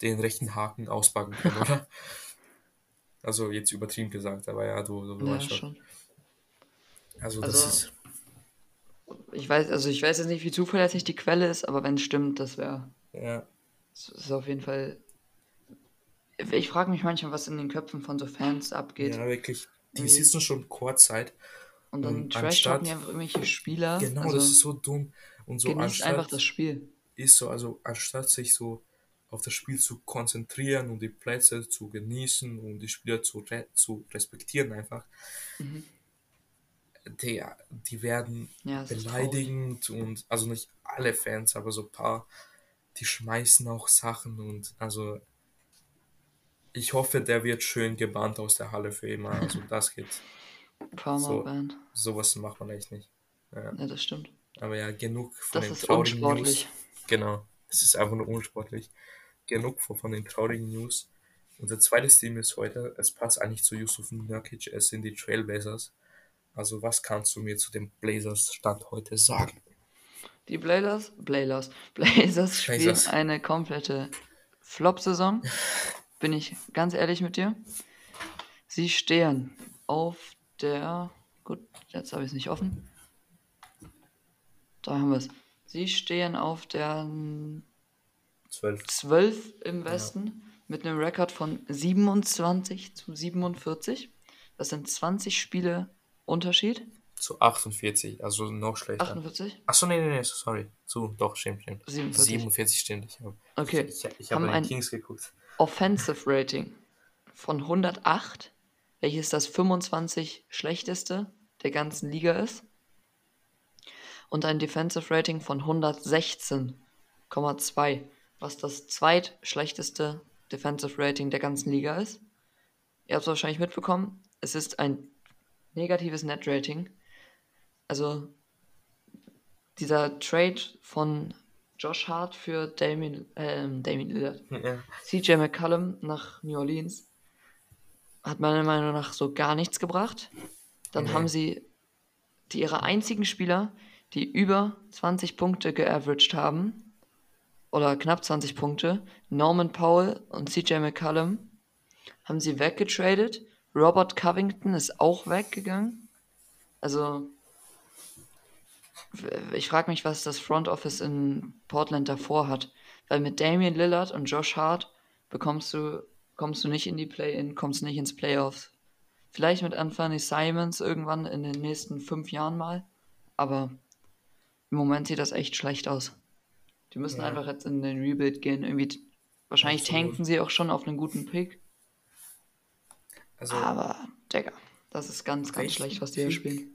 Speaker 2: den rechten Haken auspacken können, [laughs] oder? Also jetzt übertrieben gesagt, aber ja, du, du
Speaker 1: Ja,
Speaker 2: weißt schon.
Speaker 1: schon.
Speaker 2: Also das
Speaker 1: Also-
Speaker 2: ist,
Speaker 1: Ich weiß, also ich weiß jetzt nicht, wie zuverlässig die Quelle ist, aber wenn es stimmt, das wäre.
Speaker 2: ja,
Speaker 1: Das ist auf jeden Fall. Ich frage mich manchmal, was in den Köpfen von so Fans abgeht.
Speaker 2: ja, wirklich. Die
Speaker 1: Irgendwie-
Speaker 2: sitzen schon Kurzzeit
Speaker 1: Und dann
Speaker 2: und
Speaker 1: trash
Speaker 2: anstatt-
Speaker 1: die einfach irgendwelche Spieler.
Speaker 2: Genau,
Speaker 1: also
Speaker 2: das ist so dumm. Und so
Speaker 1: genießt einfach das Spiel.
Speaker 2: ist so, also anstatt sich so auf das Spiel zu konzentrieren und die Plätze zu genießen und die Spieler zu, re zu respektieren einfach, die, die werden
Speaker 1: Mhm. Ja,
Speaker 2: beleidigend und also nicht alle Fans, aber so ein paar, die schmeißen auch Sachen und also ich hoffe, der wird schön gebannt aus der Halle für immer. Also das geht. So,
Speaker 1: Band.
Speaker 2: sowas macht man echt nicht. Ja.
Speaker 1: Ja, das stimmt.
Speaker 2: Aber ja, genug von
Speaker 1: Das
Speaker 2: den
Speaker 1: ist
Speaker 2: traurigen
Speaker 1: unsportlich.
Speaker 2: News. Genau, es ist einfach nur unsportlich. Genug von, den traurigen News. Unser zweites Team ist heute, es passt eigentlich zu Yusuf Nurkic, es sind die Trailblazers. Also was kannst du mir zu dem Blazers Stand heute sagen?
Speaker 1: Die Blazers, Blazers, [laughs] Blazers spielen
Speaker 2: Blazers.
Speaker 1: eine komplette Flop-Saison. [laughs] Bin ich ganz ehrlich mit dir. Sie stehen auf der. Gut, jetzt habe ich es nicht offen. Da haben wir es. Sie stehen auf der
Speaker 2: 12.
Speaker 1: 12 im Westen mit einem Rekord von 27 zu 47. Das sind 20 Spiele Unterschied.
Speaker 2: Zu 48, also noch schlechter.
Speaker 1: 48?
Speaker 2: Achso, nee, nee, nee, sorry. Zu, doch, stimmt, stimmt.
Speaker 1: 47.
Speaker 2: 47 stimmt. Ich habe
Speaker 1: Okay.
Speaker 2: ich, ich
Speaker 1: Haben
Speaker 2: hab den Kings geguckt.
Speaker 1: Offensive Rating von 108, welches das 25 schlechteste der ganzen Liga ist. Und ein Defensive Rating von 116,2, was das zweitschlechteste Defensive Rating der ganzen Liga ist. Ihr habt es wahrscheinlich mitbekommen, es ist ein negatives Net Rating. Also dieser Trade von Josh Hart für Damien, ähm, Damien Lillard,
Speaker 2: Ja.
Speaker 1: CJ McCollum nach New Orleans hat meiner Meinung nach so gar nichts gebracht. Dann
Speaker 2: Nee.
Speaker 1: haben sie die ihre einzigen Spieler, die über 20 Punkte geaveraged haben, oder knapp 20 Punkte, Norman Powell und CJ McCollum, haben sie weggetradet. Robert Covington ist auch weggegangen. Also, ich frage mich, was das Front Office in Portland davor hat. Weil mit Damian Lillard und Josh Hart bekommst du, kommst du nicht in die Play-In, kommst nicht ins Playoffs. Vielleicht mit Anthony Simons irgendwann in den nächsten fünf Jahren mal. Aber im Moment sieht das echt schlecht aus. Die müssen
Speaker 2: Ja.
Speaker 1: einfach jetzt in den Rebuild gehen. Irgendwie, wahrscheinlich
Speaker 2: Absolut.
Speaker 1: tanken sie auch schon auf einen guten Pick.
Speaker 2: Also,
Speaker 1: Aber, Digga, das ist ganz, ganz schlecht, was die hier
Speaker 2: Pick?
Speaker 1: spielen.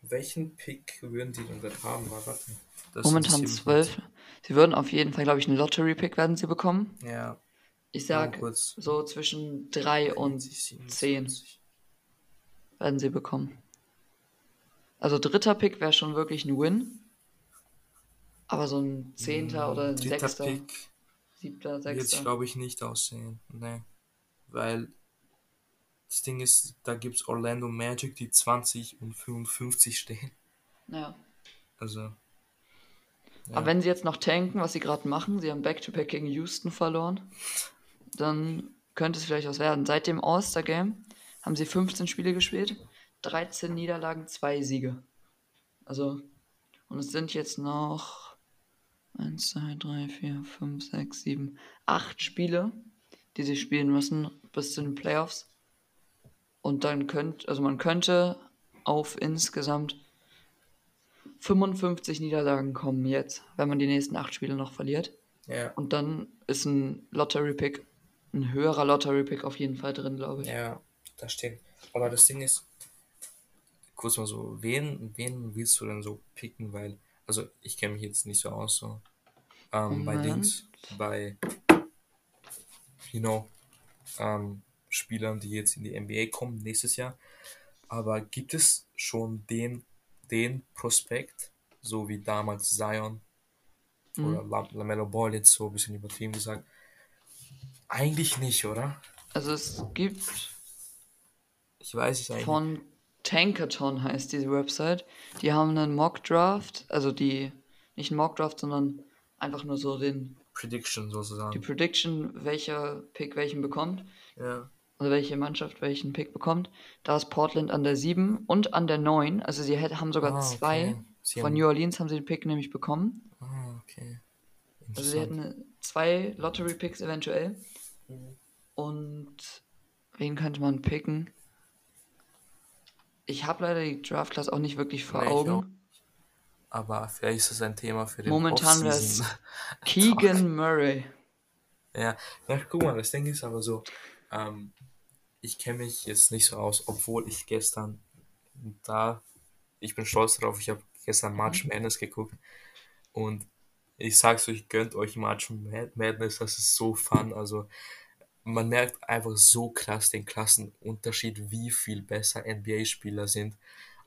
Speaker 2: welchen Pick würden die denn da haben? Mal Warte. Das
Speaker 1: Momentan. 12. Sie würden auf jeden Fall, glaube ich, einen Lottery-Pick werden sie bekommen.
Speaker 2: Ja,
Speaker 1: Ich sag,
Speaker 2: kurz.
Speaker 1: so zwischen 3 und
Speaker 2: 27.
Speaker 1: 10 werden sie bekommen. Also dritter Pick wäre schon wirklich ein Win. Aber so ein Zehnter oder ein
Speaker 2: Dritter
Speaker 1: Sechster,
Speaker 2: Pick
Speaker 1: Siebter,
Speaker 2: wird
Speaker 1: Sechster.
Speaker 2: glaube ich nicht aussehen. Nee. Weil das Ding ist, da gibt es Orlando Magic, die 20 und 55 stehen.
Speaker 1: Ja.
Speaker 2: Also, Ja.
Speaker 1: Aber wenn sie jetzt noch tanken, was sie gerade machen, sie haben Back-to-Back gegen Houston verloren, dann könnte es vielleicht was werden. Seit dem All-Star-Game haben sie 15 Spiele gespielt, 13 Niederlagen, 2 Siege. Also, und es sind jetzt noch 1, 2, 3, 4, 5, 6, 7, 8 Spiele, die sie spielen müssen bis zu den Playoffs. Und dann könnte, also man könnte auf insgesamt 55 Niederlagen kommen jetzt, wenn man die nächsten 8 Spiele noch verliert.
Speaker 2: ja,
Speaker 1: Und dann ist ein Lottery-Pick, ein höherer Lottery-Pick auf jeden Fall drin, glaube ich.
Speaker 2: ja, das stimmt. Aber das Ding ist, kurz mal so, wen, wen willst du denn so picken? Weil, also ich kenne mich jetzt nicht so aus, so ähm, bei
Speaker 1: Moment.
Speaker 2: Dings, bei, you know, ähm, Spielern, die jetzt in die NBA kommen nächstes Jahr. Aber gibt es schon den, den Prospekt, so wie damals Zion oder La LaMelo Ball, jetzt so ein bisschen übertrieben gesagt? Eigentlich nicht, oder?
Speaker 1: Also es gibt
Speaker 2: Ich weiß es eigentlich.
Speaker 1: von Tankathon heißt diese Website, die haben einen Mock-Draft, also die, nicht einen Mock-Draft, sondern einfach nur so den,
Speaker 2: Prediction sozusagen.
Speaker 1: die Prediction, welcher Pick welchen bekommt.
Speaker 2: ja.
Speaker 1: also welche Mannschaft welchen Pick bekommt. Da ist Portland an der 7 und an der 9. Also sie haben sogar
Speaker 2: Ah,
Speaker 1: zwei.
Speaker 2: okay. Sie
Speaker 1: Von
Speaker 2: haben-
Speaker 1: New Orleans haben sie den Pick nämlich bekommen.
Speaker 2: Ah, okay.
Speaker 1: Also sie hätten zwei Lottery-Picks eventuell.
Speaker 2: Mhm.
Speaker 1: Und wen könnte man picken? Ich habe leider die Draft-Class auch nicht wirklich vor
Speaker 2: Nee,
Speaker 1: Augen.
Speaker 2: Aber vielleicht ist das ein Thema für den
Speaker 1: Momentan wäre es. [laughs] Keegan Murray.
Speaker 2: Ja, ja, guck mal, das Ding ist aber so, ähm, ich kenne mich jetzt nicht so aus, obwohl ich gestern da, ich bin stolz darauf, ich habe gestern March
Speaker 1: Mhm.
Speaker 2: Madness geguckt Und ich sag's euch, gönnt euch March Madness, das ist so fun. Also man merkt einfach so krass den Klassenunterschied, wie viel besser NBA-Spieler sind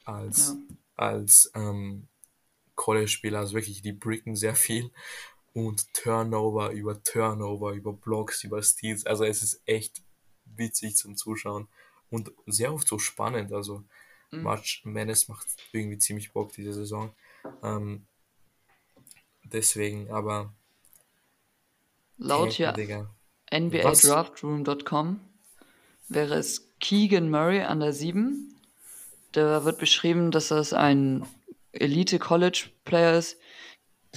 Speaker 2: als, ja. als ähm, College-Spieler. Also wirklich, die bricken sehr viel und Turnover über Turnover, über Blocks, über Steals. Also es ist echt witzig zum Zuschauen und sehr oft so spannend. Also mhm. March Madness macht irgendwie ziemlich Bock diese Saison. Ähm, deswegen, aber
Speaker 1: laut hier NBADraftRoom.com wäre es Keegan Murray an der 7. Da wird beschrieben, dass das ein Elite College Player ist,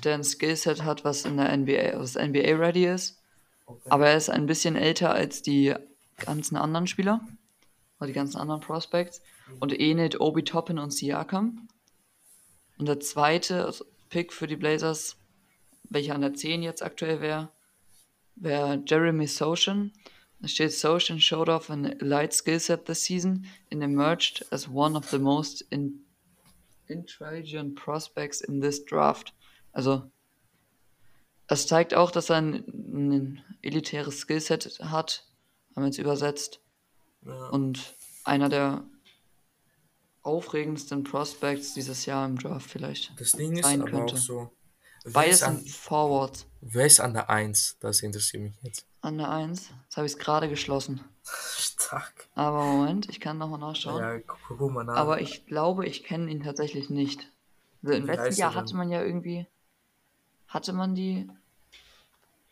Speaker 1: der ein Skillset hat, was in der NBA, was NBA ready ist. Okay. Aber er ist ein bisschen älter als die ganzen anderen Spieler. Oder die ganzen anderen Prospects. Und ähnelt Obi Toppin und Siakam. Und der zweite Pick für die Blazers, welcher an der 10 jetzt aktuell wäre, wäre Jeremy Sochan. Da steht Sochan showed off an light skill set this season and emerged as one of the most in intelligent prospects in this draft. Also, es zeigt auch, dass er ein, ein elitäres Skillset hat, haben wir jetzt übersetzt. Ja. Und einer der aufregendsten Prospects dieses Jahr im Draft vielleicht. Das Ding ist aber
Speaker 2: könnte. auch so. Beides sind Forwards. Wer ist an der 1? Das interessiert mich jetzt.
Speaker 1: An der 1? Jetzt habe ich es gerade geschlossen. Stark. Aber Moment, ich kann nochmal nachschauen. Ja, guck, guck mal nach. Aber ich glaube, ich kenne ihn tatsächlich nicht. Also Im letzten Jahr hatte man ja irgendwie. Hatte man die.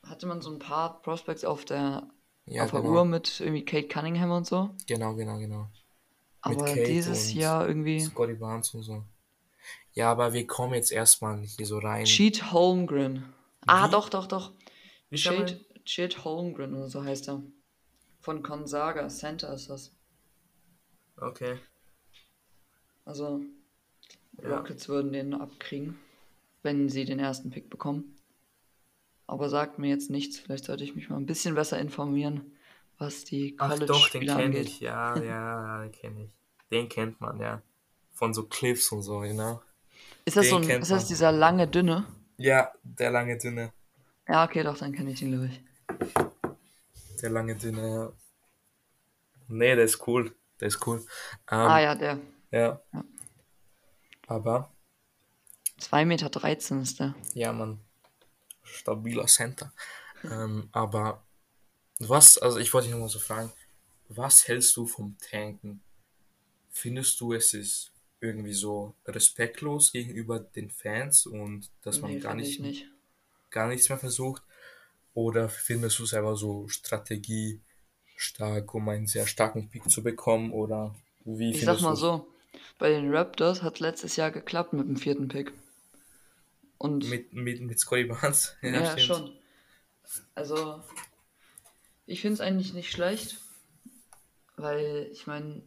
Speaker 1: Hatte man so ein paar Prospects auf der, ja, auf der genau. Uhr mit irgendwie Kate Cunningham und so.
Speaker 2: Genau, genau, genau. Aber dieses Jahr irgendwie. Scotty Barnes und so. Ja, aber wir kommen jetzt erstmal hier so rein.
Speaker 1: Cheat Holmgren. Ah, doch, doch, doch. Wie Cheat, Cheat Holmgren oder so heißt er. Von Gonzaga Center ist das. Okay. Also, ja. Rockets würden den abkriegen, wenn sie den ersten Pick bekommen. Aber sagt mir jetzt nichts. Vielleicht sollte ich mich mal ein bisschen besser informieren, was die
Speaker 2: College Ach doch, den kenne ich. Ja, ja, den kenne ich. Den kennt man, ja. Von so Cliffs und so, genau.
Speaker 1: Ist das, so ein, ist das dieser lange, dünne?
Speaker 2: Ja, der lange, dünne.
Speaker 1: Ja, okay, doch, dann kenne ich ihn, glaube ich.
Speaker 2: Der lange, dünne, ja. Nee, der ist cool. Der ist cool.
Speaker 1: Ähm, ah, ja, der.
Speaker 2: Ja. ja. Aber.
Speaker 1: 2,13 Meter ist der.
Speaker 2: Ja, man. Stabiler Center. ähm, aber was, also ich wollte dich nochmal so fragen, was hältst du vom Tanken? Findest du, es ist irgendwie so respektlos gegenüber den Fans und dass man nee, gar nicht, nicht, gar nichts mehr versucht? Oder findest du es einfach so Strategie stark, um einen sehr starken Pick zu bekommen? Oder wie
Speaker 1: Ich sag mal so, bei den Raptors hat letztes Jahr geklappt mit dem vierten Pick.
Speaker 2: Und mit, mit, mit Scotty Barnes? [laughs]
Speaker 1: Ja, ja schon. Also, ich finde es eigentlich nicht schlecht, weil ich meine,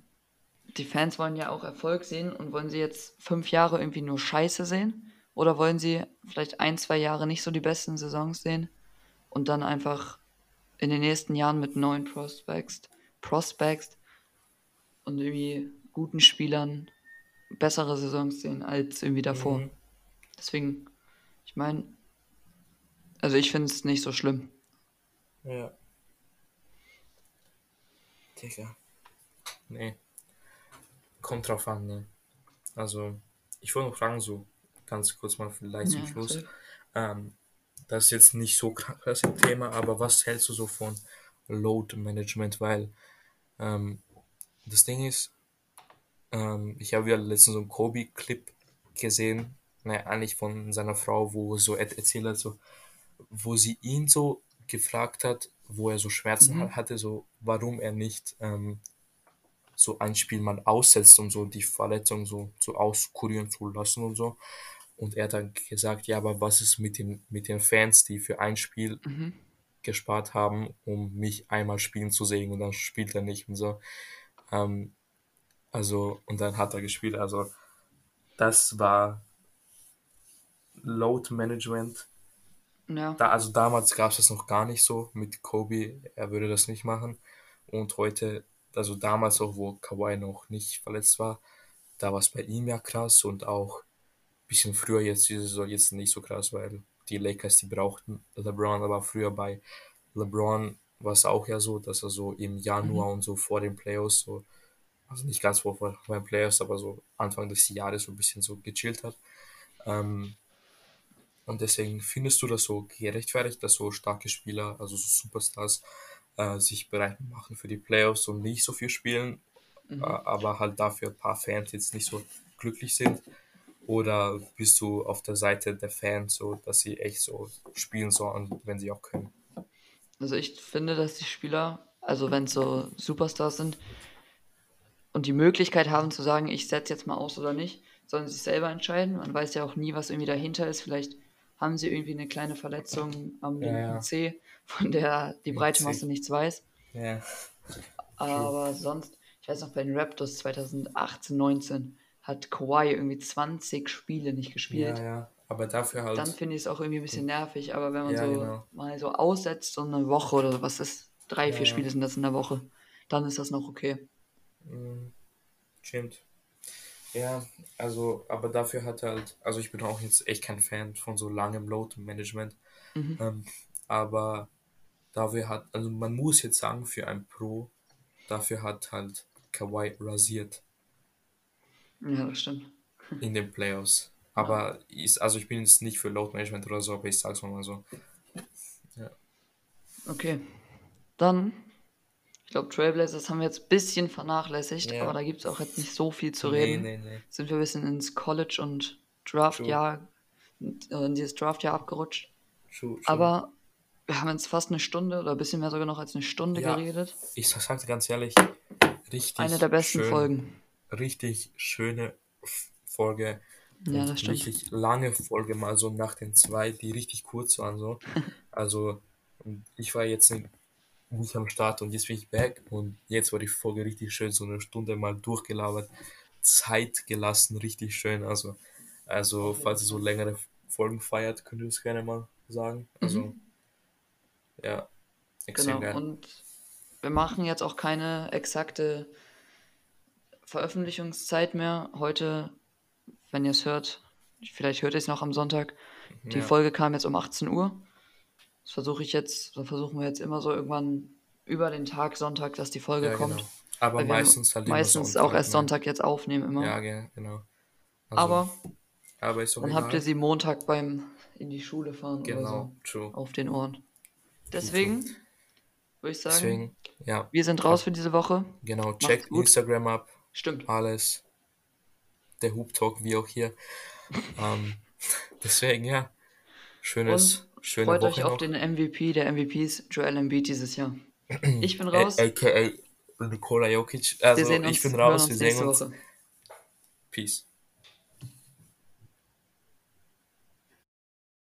Speaker 1: die Fans wollen ja auch Erfolg sehen und wollen sie jetzt fünf Jahre irgendwie nur Scheiße sehen? Oder wollen sie vielleicht ein, zwei Jahre nicht so die besten Saisons sehen und dann einfach in den nächsten Jahren mit neuen Prospects, Prospects und irgendwie guten Spielern bessere Saisons sehen als irgendwie davor? Mhm. Deswegen, ich meine, also ich finde es nicht so schlimm.
Speaker 2: Ja. Digga. Nee kommt drauf an, ne? Also, ich wollte noch fragen, so ganz kurz mal vielleicht zum ja, Schluss. Ähm, das ist jetzt nicht so krass im Thema, aber was hältst du so von Load Management? Weil ähm, das Ding ist, ähm, ich habe ja letztens so einen Kobe-Clip gesehen, naja, eigentlich von seiner Frau, wo so erzählt hat, so, wo sie ihn so gefragt hat, wo er so Schmerzen mhm. hatte, so warum er nicht ähm, so ein Spiel mal aussetzt, um so die Verletzung so, so auskurieren zu lassen und so. Und er hat dann gesagt, ja, aber was ist mit den, mit den Fans, die für ein Spiel mhm. gespart haben, um mich einmal spielen zu sehen und dann spielt er nicht und so. Ähm, also, und dann hat er gespielt. Also, das war Load Management. Ja. Da, also damals gab es das noch gar nicht so mit Kobe, er würde das nicht machen. Und heute also damals auch, wo Kawhi noch nicht verletzt war, da war es bei ihm ja krass und auch ein bisschen früher jetzt diese Saison jetzt nicht so krass, weil die Lakers, die brauchten LeBron, aber früher bei LeBron war es auch ja so, dass er so im Januar und so vor den Playoffs so, also nicht ganz vor, vor den Playoffs, aber so Anfang des Jahres so ein bisschen so gechillt hat. Ähm, und deswegen findest du das so gerechtfertigt, dass so starke Spieler, also so Superstars, äh, sich bereit machen für die Playoffs und nicht so viel spielen, äh, aber halt dafür ein paar Fans jetzt nicht so glücklich sind? Oder bist du auf der Seite der Fans so, dass sie echt so spielen sollen, wenn sie auch können?
Speaker 1: Also ich finde, dass die Spieler, also wenn es so Superstars sind und die Möglichkeit haben zu sagen, ich setze jetzt mal aus oder nicht, sollen sie sich selber entscheiden. Man weiß ja auch nie, was irgendwie dahinter ist. Vielleicht haben sie irgendwie eine kleine Verletzung am
Speaker 2: Ja,
Speaker 1: linken. C, von der die breite. Masse nichts weiß.
Speaker 2: Ja.
Speaker 1: Aber sonst, ich weiß noch, bei den Raptors 2018, 19 hat Kawhi irgendwie 20 Spiele nicht gespielt.
Speaker 2: Ja, ja. Aber dafür halt.
Speaker 1: Dann finde ich es auch irgendwie ein bisschen nervig, aber wenn man
Speaker 2: Ja,
Speaker 1: so
Speaker 2: genau.
Speaker 1: mal so aussetzt, so eine Woche oder was ist, drei, vier
Speaker 2: Ja, ja.
Speaker 1: Spiele sind das in der Woche, dann ist das noch okay.
Speaker 2: Mm, Stimmt. Ja, also, aber dafür hat er halt, also ich bin auch jetzt echt kein Fan von so langem Load-Management.
Speaker 1: Mhm.
Speaker 2: Ähm, aber dafür hat, also man muss jetzt sagen, für ein Pro, dafür hat halt Kawhi rasiert
Speaker 1: Ja, das stimmt.
Speaker 2: in den Playoffs. Aber ist, also ich bin jetzt nicht für Load-Management oder so, aber ich sag's mal so.
Speaker 1: Okay. Dann, glaube, Trailblazers haben wir jetzt ein bisschen vernachlässigt,
Speaker 2: Ja.
Speaker 1: aber da gibt es auch jetzt nicht so viel zu
Speaker 2: Nee,
Speaker 1: reden.
Speaker 2: nee, nee.
Speaker 1: Sind wir ein bisschen ins College- und Draftjahr, äh, in dieses Draftjahr abgerutscht.
Speaker 2: True, true.
Speaker 1: Aber wir haben jetzt fast eine Stunde oder ein bisschen mehr sogar noch als eine Stunde
Speaker 2: Ja.
Speaker 1: geredet.
Speaker 2: ich sag dir ganz ehrlich, richtig
Speaker 1: Eine der besten
Speaker 2: schön,
Speaker 1: Folgen.
Speaker 2: richtig schöne Folge.
Speaker 1: Ja, das stimmt.
Speaker 2: Richtig lange Folge, mal so nach den zwei, die richtig kurz waren. So. [laughs] Also, ich war jetzt nicht am Start und jetzt bin ich back. Und jetzt war die Folge richtig schön, so eine Stunde mal durchgelabert, Zeit gelassen, richtig schön. Also, also falls ihr so längere Folgen feiert, könnt ihr das gerne mal sagen. Also, ja, extrem
Speaker 1: Mhm. Genau.
Speaker 2: geil.
Speaker 1: Und wir machen jetzt auch keine exakte Veröffentlichungszeit mehr. Heute, wenn ihr es hört, vielleicht hört ihr es noch am Sonntag. Die
Speaker 2: Ja.
Speaker 1: Folge kam jetzt um 18 Uhr. Das versuche ich jetzt, versuchen wir jetzt immer so irgendwann über den Tag Sonntag, dass die Folge
Speaker 2: Ja,
Speaker 1: kommt.
Speaker 2: genau. Aber meistens halt
Speaker 1: meistens
Speaker 2: Sonntag,
Speaker 1: auch erst
Speaker 2: ne?
Speaker 1: Sonntag jetzt aufnehmen immer.
Speaker 2: Ja, ge- genau. Also,
Speaker 1: Aber
Speaker 2: aber ist
Speaker 1: dann
Speaker 2: egal.
Speaker 1: habt ihr sie Montag beim in die Schule fahren oder
Speaker 2: Genau, true.
Speaker 1: so auf den Ohren. Deswegen würde ich sagen,
Speaker 2: Deswegen, ja,
Speaker 1: wir sind raus für diese Woche.
Speaker 2: genau, checkt
Speaker 1: gut.
Speaker 2: Instagram ab,
Speaker 1: Stimmt.
Speaker 2: alles. Der Hoop Talk wie auch hier. [laughs] ähm, [laughs] deswegen, ja, schönes,
Speaker 1: Und
Speaker 2: schöne
Speaker 1: freut
Speaker 2: Woche
Speaker 1: euch auf
Speaker 2: noch.
Speaker 1: den MVP der MVPs, Joel Embiid dieses Jahr. [clears throat] Ich bin raus.
Speaker 2: AKA Nikola Jokic. Also,
Speaker 1: wir sehen uns,
Speaker 2: ich bin raus, wir sehen uns. Peace.